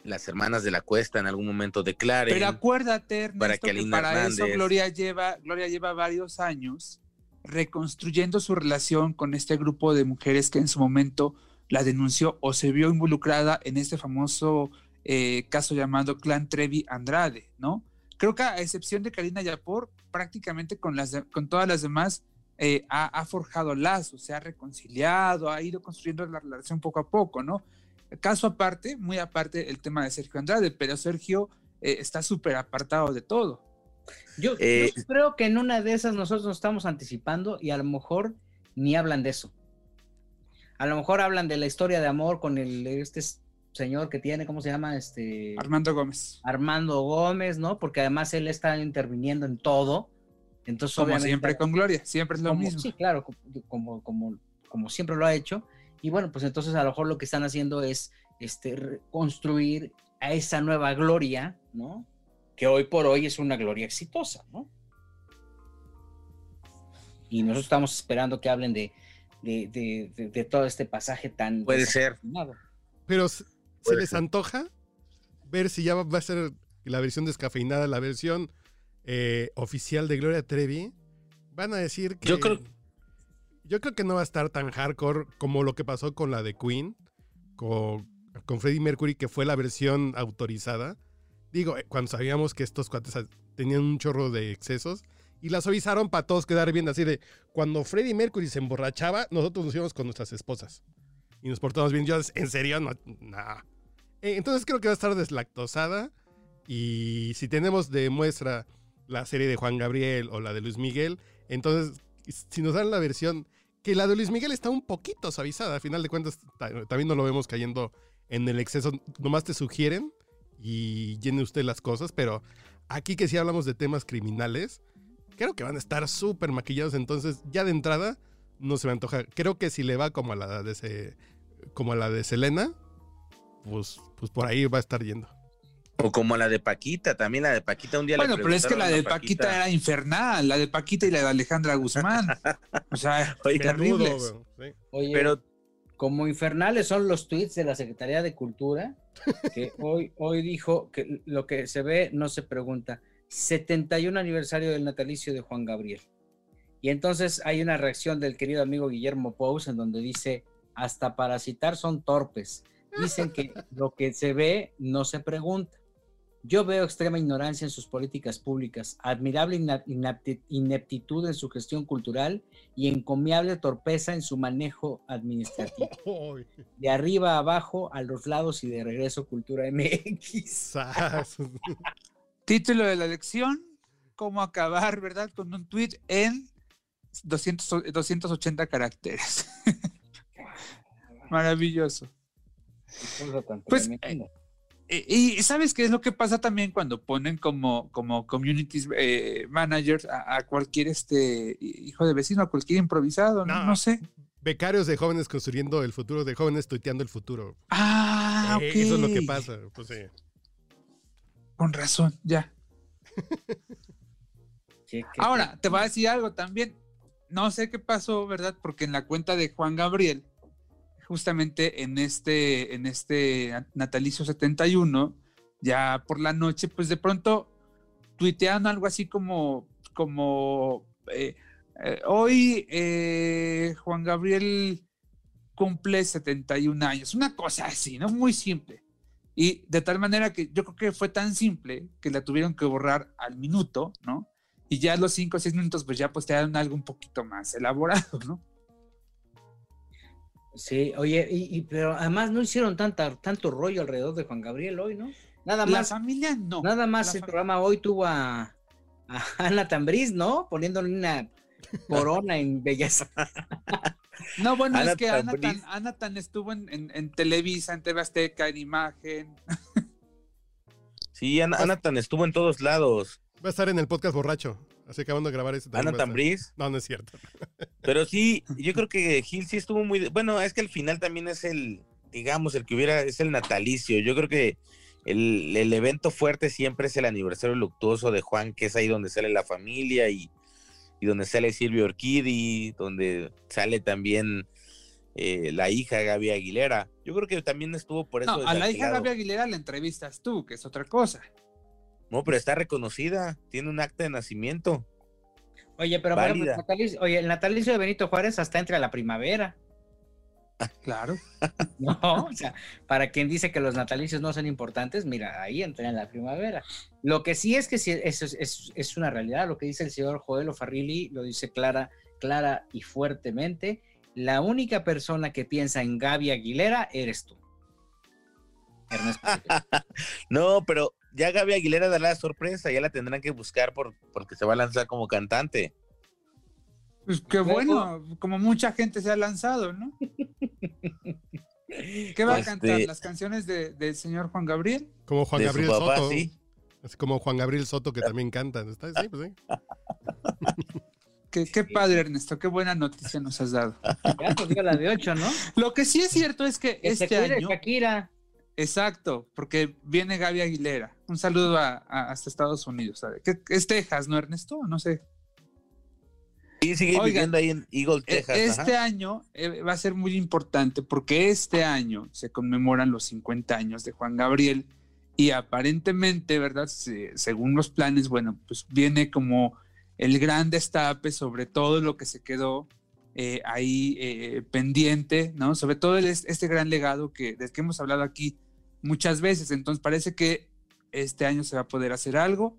las hermanas de la cuesta en algún momento declaren. Pero acuérdate, para que, para eso Gloria lleva, Gloria lleva varios años reconstruyendo su relación con este grupo de mujeres que en su momento la denunció o se vio involucrada en este famoso eh, caso llamado Clan Trevi Andrade, ¿no? Creo que a excepción de Karina Yapor, prácticamente con, las con todas las demás eh, ha, forjado lazos, se ha reconciliado, ha ido construyendo la relación poco a poco, ¿no? Caso aparte, muy aparte el tema de Sergio Andrade, pero Sergio eh, está súper apartado de todo. Yo, yo, creo que en una de esas nosotros nos estamos anticipando y a lo mejor ni hablan de eso. A lo mejor hablan de la historia de amor con el, este señor que tiene, ¿cómo se llama? Este Armando Gómez. Armando Gómez, ¿no? Porque además él está interviniendo en todo. Entonces, como siempre con Gloria, siempre es lo mismo. Sí, claro, como, como, como siempre lo ha hecho. Y bueno, pues entonces a lo mejor lo que están haciendo es este, construir a esa nueva gloria, ¿no? Que hoy por hoy es una gloria exitosa, ¿no? Y nosotros estamos esperando que hablen de, de, todo este pasaje tan... Puede ser. Pero ¿Se les antoja ver si ya va a ser la versión descafeinada, la versión eh, oficial de Gloria Trevi? Van a decir que. Yo creo. Yo creo que no va a estar tan hardcore como lo que pasó con la de Queen, con, con Freddie Mercury, que fue la versión autorizada. Digo, eh, cuando sabíamos que estos cuates tenían un chorro de excesos y la suavizaron para todos quedar bien. Así de, cuando Freddie Mercury se emborrachaba, nosotros nos íbamos con nuestras esposas y nos portamos bien. Yo, en serio, no. Eh, entonces creo que va a estar deslactosada. Y si tenemos de muestra la serie de Juan Gabriel o la de Luis Miguel, entonces si nos dan la versión que la de Luis Miguel está un poquito suavizada, a final de cuentas también no lo vemos cayendo en el exceso, nomás te sugieren y llene usted las cosas, pero aquí que sí hablamos de temas criminales, creo que van a estar súper maquillados, entonces ya de entrada no se me antoja. Creo que si le va como a la de como a la de Selena, pues, pues por ahí va a estar yendo. O como la de Paquita, también la de Paquita un día Bueno, pero es que la de Paquita, era infernal, la de Paquita y la de Alejandra Guzmán. o sea, terribles. Oye, pero como infernales son los tweets de la Secretaría de Cultura, que hoy, hoy dijo que lo que se ve no se pregunta. 71 aniversario del natalicio de Juan Gabriel. Y entonces hay una reacción del querido amigo Guillermo Pous en donde dice, hasta para citar son torpes. Dicen que lo que se ve no se pregunta. Yo veo extrema ignorancia en sus políticas públicas, admirable ineptitud en su gestión cultural y encomiable torpeza en su manejo administrativo. De arriba a abajo, a los lados y de regreso Cultura MX. Título de la lección, cómo acabar, ¿verdad? Con un tweet en 200, 280 caracteres. Maravilloso. Pues, eh, eh, y sabes qué es lo que pasa también cuando ponen como, como community eh, managers a, cualquier este hijo de vecino, a cualquier improvisado, no, sé. Becarios de jóvenes construyendo el futuro, de jóvenes tuiteando el futuro. Ah, ok. Eso es lo que pasa, pues Con razón, ya. Ahora, te voy a decir algo también no sé qué pasó, ¿verdad? Porque en la cuenta de Juan Gabriel, justamente en este, en este natalicio 71, ya por la noche, pues de pronto tuitean algo así como, como eh, eh, hoy eh, Juan Gabriel cumple 71 años, una cosa así, ¿no? Muy simple. Y de tal manera que yo creo que fue tan simple que la tuvieron que borrar al minuto, ¿no? Y ya los 5 o 6 minutos, pues ya te dan algo un poquito más elaborado, ¿no? Sí, oye, y, pero además no hicieron tanta, tanto rollo alrededor de Juan Gabriel hoy, ¿no? Nada más. La familia no. Nada más el programa hoy tuvo a, a Ana Tambriz, ¿no? Poniéndole una corona en belleza. No, bueno, es que Anatan, estuvo en, Televisa, en TV Azteca, en Imagen. Sí, Anatan estuvo en todos lados. Va a estar en el podcast borracho. Así acabando de grabar este. Anatan Briz. No, no es cierto. Pero sí, yo creo que Gil sí estuvo muy. Bueno, es que al final también es el, digamos, el que hubiera, es el natalicio. Yo creo que el, el evento fuerte siempre es el aniversario luctuoso de Juan, que es ahí donde sale la familia y y donde sale Silvio Orquidi, donde sale también eh, la hija Gaby Aguilera. Yo creo que también estuvo por eso. No, a la hija Gaby Aguilera la entrevistas tú, que es otra cosa. No, pero está reconocida, tiene un acta de nacimiento. Oye, pero oye, el natalicio de Benito Juárez hasta entra a la primavera. Claro. No, o sea, para quien dice que los natalicios no son importantes, mira, ahí entra en la primavera. Lo que sí es que sí, eso es, una realidad, lo que dice el señor Joel O'Farrilli, lo dice clara, clara y fuertemente. La única persona que piensa en Gaby Aguilera eres tú. Ernesto. no, pero ya Gaby Aguilera dará la sorpresa, ya la tendrán que buscar por, porque se va a lanzar como cantante. Pues qué bueno, como mucha gente se ha lanzado, ¿no? ¿Qué va a cantar? Este ¿Las canciones del señor Juan Gabriel? Como Juan Gabriel Soto. Sí. Así como Juan Gabriel Soto que también canta. Sí, pues sí. Qué, padre, Ernesto, qué buena noticia nos has dado. Ya pues la de ocho, ¿no? Lo que sí es cierto es que, este año. Shakira. Exacto, porque viene Gaby Aguilera. Un saludo a, hasta Estados Unidos. ¿sabe? Es Texas, ¿no, Ernesto? No sé. Y sigue viviendo ahí en Eagle, e, Texas. Este año eh, va a ser muy importante porque este año se conmemoran los 50 años de Juan Gabriel y aparentemente, ¿verdad? según los planes, bueno, pues viene como el gran destape sobre todo lo que se quedó eh, ahí eh, pendiente, ¿no? Sobre todo este gran legado que, del que hemos hablado aquí muchas veces. Entonces parece que este año se va a poder hacer algo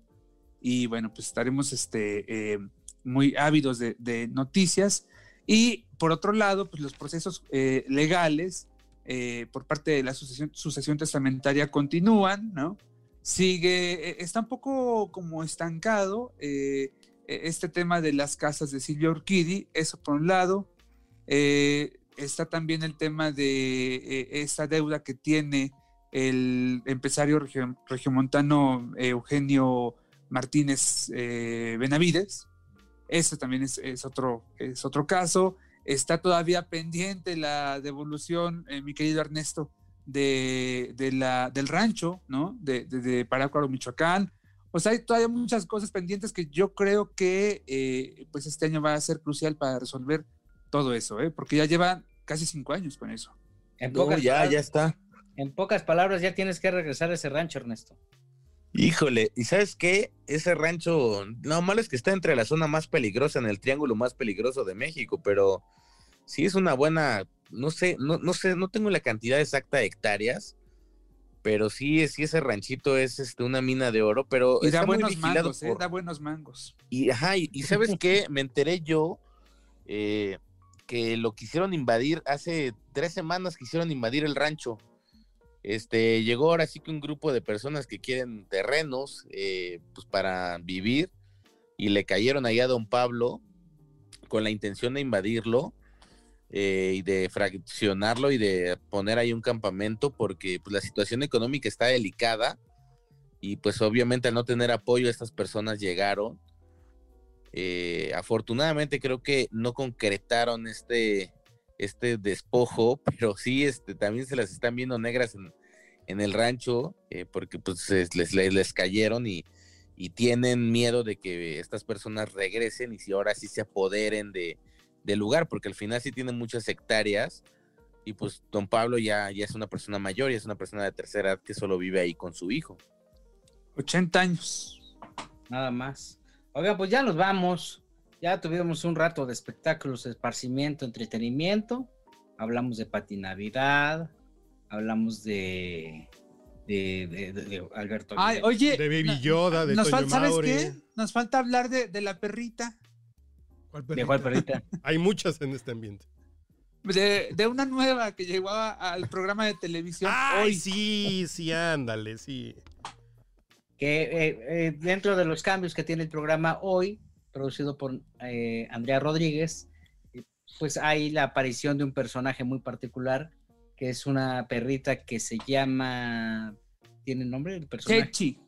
y bueno, pues estaremos este, muy ávidos de, noticias. Y por otro lado, pues los procesos eh, legales eh, por parte de la sucesión, testamentaria continúan, ¿no? Sigue, e, está un poco como estancado este tema de las casas de Silvia Urquidi, eso por un lado. Eh, está también el tema de esa deuda que tiene el empresario regiomontano Eugenio Martínez Benavides, ese también es, otro, es otro caso. Está todavía pendiente la devolución, eh, mi querido Ernesto, de, la, del rancho, ¿no? De, de, Parácuaro, Michoacán. O sea, hay todavía muchas cosas pendientes que yo creo que eh, pues este año va a ser crucial para resolver todo eso, ¿eh? porque ya llevan casi cinco años con eso. En pocas ya, ya está. En pocas palabras, ya tienes que regresar a ese rancho, Ernesto. Híjole, ¿y sabes qué? Ese rancho, lo malo es que está entre la zona más peligrosa, en el triángulo más peligroso de México, pero sí es una buena, no sé, no, no sé, no tengo la cantidad exacta de hectáreas, pero sí, sí ese ranchito es este, una mina de oro, pero y da buenos mangos, ¿eh? da buenos mangos. Y ajá, y, sabes qué, me enteré yo eh, que lo quisieron invadir hace tres semanas, quisieron invadir el rancho este, llegó ahora sí que un grupo de personas que quieren terrenos eh, pues para vivir y le cayeron ahí a don Pablo con la intención de invadirlo eh, y de fraccionarlo y de poner ahí un campamento porque pues, la situación económica está delicada y pues obviamente al no tener apoyo estas personas llegaron. Eh, afortunadamente creo que no concretaron este, este despojo, pero sí este, también se las están viendo negras en, en el rancho, eh, porque pues les, les, cayeron y, y tienen miedo de que estas personas regresen y si ahora sí se apoderen de, del lugar, porque al final sí tienen muchas hectáreas y pues don Pablo ya, ya es una persona mayor y es una persona de tercera edad que solo vive ahí con su hijo. 80 años. Nada más. Oiga, pues ya nos vamos. Ya tuvimos un rato de espectáculos, esparcimiento, entretenimiento. Hablamos de patinavidad, hablamos de, de, de, Alberto. Ay, oye, de Baby Yoda, de nos Toño falta, ¿sabes qué? Nos falta hablar de, de la perrita. ¿Cuál ¿De cuál perrita? Hay muchas en este ambiente. De, de una nueva que llegó a- al programa de televisión Ay, hoy. sí, sí, ándale, sí. que eh, eh, dentro de los cambios que tiene el programa hoy, producido por eh, Andrea Rodríguez, pues hay la aparición de un personaje muy particular, que es una perrita que se llama... ¿Tiene nombre el personaje? Chenchi.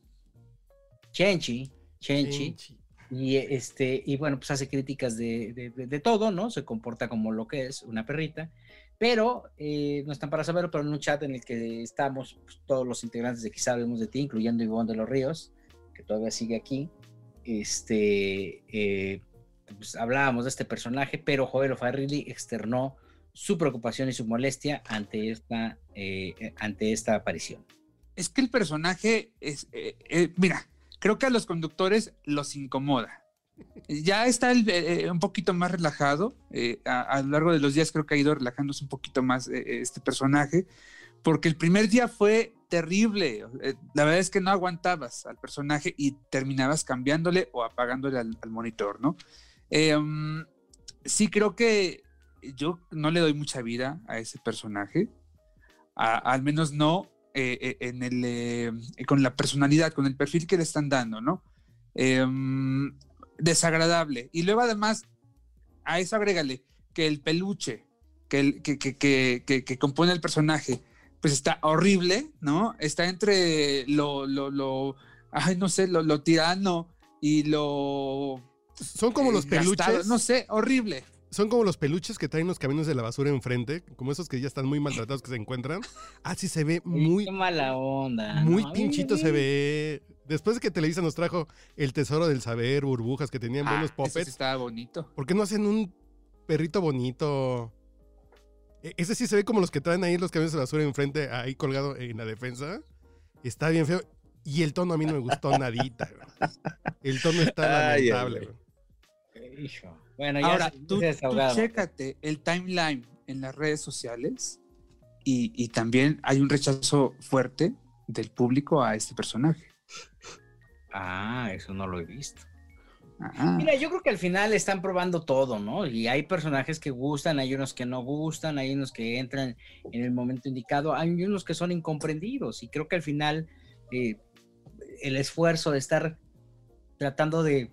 Chenchi. Chenchi. Y este, y bueno, pues hace críticas de, de- de- de todo, ¿no? Se comporta como lo que es, una perrita. Pero eh, no están para saberlo, pero en un chat en el que estamos pues, todos los integrantes de Quizá Hablemos de ti, incluyendo Ivonne de los Ríos, que todavía sigue aquí. Este, eh, pues hablábamos de este personaje, pero Joel O'Farrilly externó su preocupación y su molestia ante esta, eh, ante esta aparición. Es que el personaje es. eh, eh, mira, creo que a los conductores los incomoda. Ya está eh, un poquito más relajado. eh, a, lo largo de los días creo que ha ido relajándose un poquito más eh, este personaje. Porque el primer día fue terrible. eh, la verdad es que no aguantabas al personaje y terminabas cambiándole o apagándole al, monitor, ¿no? Mm, sí, creo que yo no le doy mucha vida a ese personaje. Al menos no eh, eh, en el, con la personalidad, con el perfil que le están dando, ¿no? Em, desagradable. Y luego además, a eso agrégale que el peluche que, el- que, que, que, que- que compone el personaje, pues está horrible, ¿no? Está entre lo, lo, lo ay, no sé, lo, lo tirano y lo... Son como los eh, gastado, peluches. no sé, horrible. Son como los peluches que traen los caminos de la basura enfrente, como esos que ya están muy maltratados que se encuentran. Así se ve muy, Qué mala onda. muy ¿no? pinchito se ve. Después de que Televisa nos trajo el tesoro del saber, burbujas que tenían Ah, buenos ese sí puppets, estaba bonito. ¿por qué no hacen un perrito bonito? E- Ese sí se ve como los que traen ahí los camiones de basura enfrente, ahí colgado en la defensa. Está bien feo. Y el tono a mí no me gustó nadita. El tono está Ay, lamentable. Hijo. Bueno, ya Ahora, tú, tú chécate el timeline en las redes sociales y, y también hay un rechazo fuerte del público a este personaje. Ah, eso no lo he visto. Ah, Mira, yo creo que al final están probando todo, ¿no? Y hay personajes que gustan, hay unos que no gustan, hay unos que entran en el momento indicado, hay unos que son incomprendidos. Y creo que al final eh, el esfuerzo de estar tratando de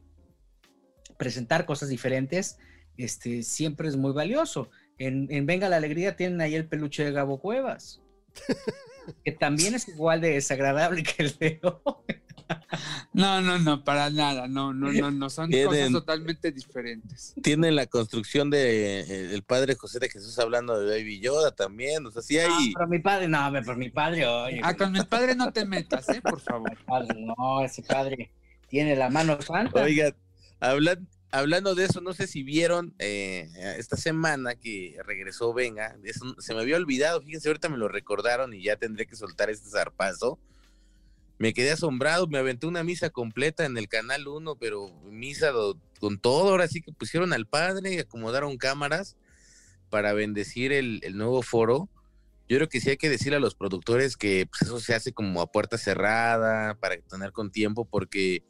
presentar cosas diferentes, este, siempre es muy valioso. En, en Venga la Alegría tienen ahí el peluche de Gabo Cuevas, que también es igual de desagradable que el de hoy. No, no, no, para nada, no, no, no, no, son Tienen- cosas totalmente diferentes. Tienen la construcción de eh, del padre José de Jesús hablando de Baby Yoda también. O sea, sí No, hay. pero mi padre, no, pero mi padre, oye. Ah, con mi padre no te metas, ¿eh? Por favor. padre, no, ese padre tiene la mano santa. Oigan, hablan- hablando de eso, no sé si vieron eh, esta semana que regresó Venga. eso se me había olvidado, fíjense, ahorita me lo recordaron y ya tendré que soltar este zarpazo. Me quedé asombrado, me aventé una misa completa en el canal 1, pero misa do- con todo, ahora sí que pusieron al padre, acomodaron cámaras para bendecir el, el nuevo foro. Yo creo que sí hay que decirle a los productores que pues, eso se hace como a puerta cerrada, para tener con tiempo, porque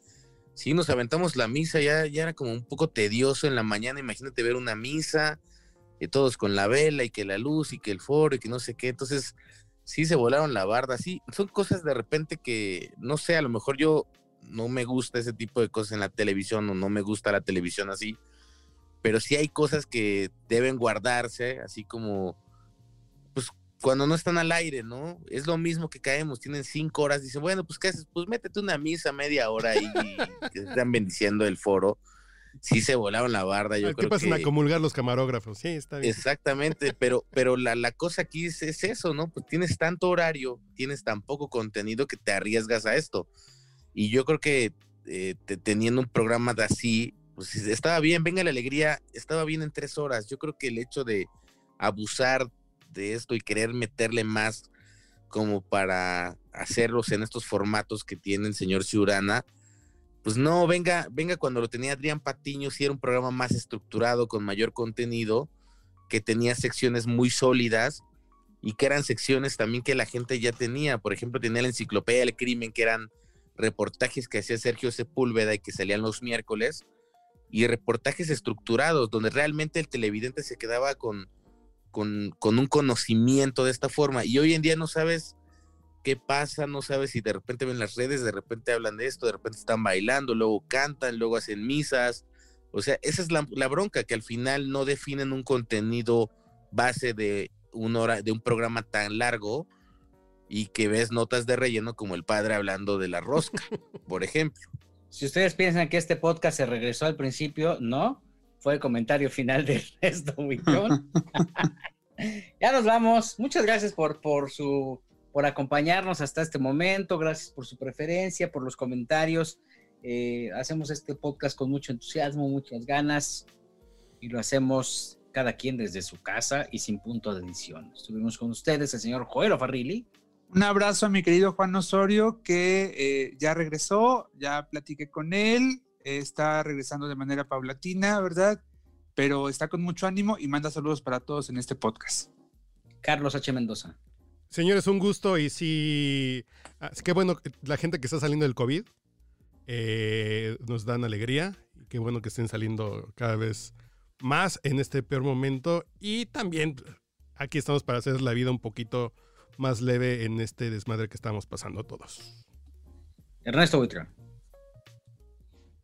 si nos aventamos la misa, ya, ya era como un poco tedioso en la mañana, imagínate ver una misa, y todos con la vela y que la luz y que el foro y que no sé qué, entonces sí se volaron la barda, sí, son cosas de repente que, no sé, a lo mejor yo no me gusta ese tipo de cosas en la televisión o no me gusta la televisión así, pero sí hay cosas que deben guardarse, así como, cuando no están al aire, ¿no? Es lo mismo que caemos, tienen cinco horas, dice, bueno, pues ¿qué haces? Pues métete una misa media hora y que están bendiciendo el foro. Sí se volaron la barda, yo ¿Qué creo pasan que... a comulgar los camarógrafos? Sí, está bien. Exactamente, pero, pero la, la cosa aquí es, es eso, ¿no? Pues tienes tanto horario, tienes tan poco contenido que te arriesgas a esto. Y yo creo que eh, teniendo un programa de así, pues estaba bien, venga la alegría, estaba bien en tres horas. Yo creo que el hecho de abusar de esto y querer meterle más como para hacerlos en estos formatos que tiene el señor Ciurana, pues no, venga, venga cuando lo tenía Adrián Patiño, si era un programa más estructurado, con mayor contenido, que tenía secciones muy sólidas y que eran secciones también que la gente ya tenía. Por ejemplo, tenía la enciclopedia del crimen, que eran reportajes que hacía Sergio Sepúlveda y que salían los miércoles, y reportajes estructurados, donde realmente el televidente se quedaba con, con, con un conocimiento de esta forma. Y hoy en día no sabes qué pasa, no sabes si de repente ven las redes, de repente hablan de esto, de repente están bailando, luego cantan, luego hacen misas, o sea, esa es la, bronca, que al final no definen un contenido base de una hora, de un programa tan largo y que ves notas de relleno como el padre hablando de la rosca, por ejemplo. Si ustedes piensan que este podcast se regresó al principio, no, fue el comentario final de esto, ya nos vamos. Muchas gracias por, por su por acompañarnos hasta este momento, gracias por su preferencia, por los comentarios. Eh, hacemos este podcast con mucho entusiasmo, muchas ganas y lo hacemos cada quien desde su casa y sin punto de edición. Estuvimos con ustedes el señor Joel Farrilli. Un abrazo a mi querido Juan Osorio que eh, ya regresó, ya platiqué con él, está regresando de manera paulatina, ¿verdad? Pero está con mucho ánimo y manda saludos para todos en este podcast. Carlos H. Mendoza. Señores, un gusto y sí, ah, qué bueno la gente que está saliendo del COVID eh, nos dan alegría. Qué bueno que estén saliendo cada vez más en este peor momento. Y también aquí estamos para hacer la vida un poquito más leve en este desmadre que estamos pasando todos. Ernesto Buitrón.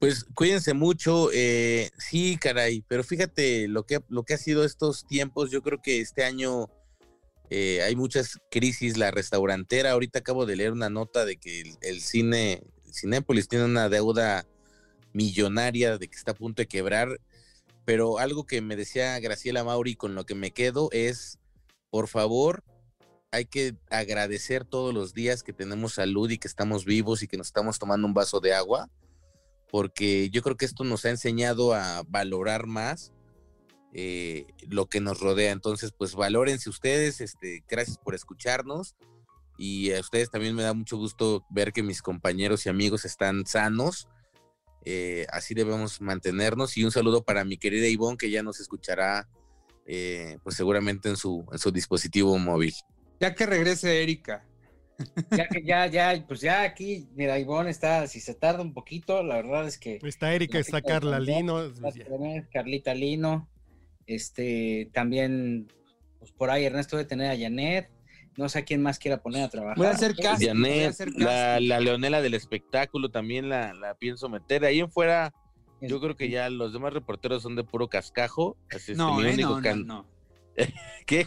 Pues cuídense mucho, eh, sí, caray, pero fíjate lo que, lo que ha sido estos tiempos, yo creo que este año eh, hay muchas crisis, la restaurantera, ahorita acabo de leer una nota de que el cine Cinépolis tiene una deuda millonaria de que está a punto de quebrar, pero algo que me decía Graciela Mauri con lo que me quedo es, por favor, hay que agradecer todos los días que tenemos salud y que estamos vivos y que nos estamos tomando un vaso de agua, porque yo creo que esto nos ha enseñado a valorar más eh, lo que nos rodea. Entonces, pues valórense ustedes, este, gracias por escucharnos y a ustedes también me da mucho gusto ver que mis compañeros y amigos están sanos. Eh, así debemos mantenernos. Y un saludo para mi querida Ivonne, que ya nos escuchará, eh, pues seguramente en su, en su dispositivo móvil. Ya que regrese Erika. Ya que ya, ya, pues ya aquí, mira, Ivonne está, si se tarda un poquito, la verdad es que. Está Erika, está Carla Lino. Carlita Lino. Este, también, pues por ahí Ernesto debe tener a Janet. No sé a quién más quiera poner a trabajar. Voy a hacer caso. La, la, Leonela del espectáculo también la, la, pienso meter. Ahí en fuera, yo creo que ya los demás reporteros son de puro cascajo. Así no, eh, no, no, no, ¿Qué,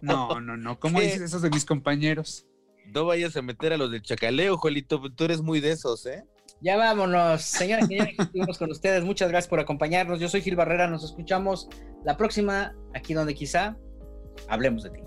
No, no, no. ¿Cómo dices esos de mis compañeros? No vayas a meter a los del chacaleo, Juelito. Tú eres muy de esos, ¿eh? Ya vámonos, señores y señores, estuvimos con ustedes. Muchas gracias por acompañarnos. Yo soy Gil Barrera. Nos escuchamos la próxima, aquí donde quizá hablemos de ti.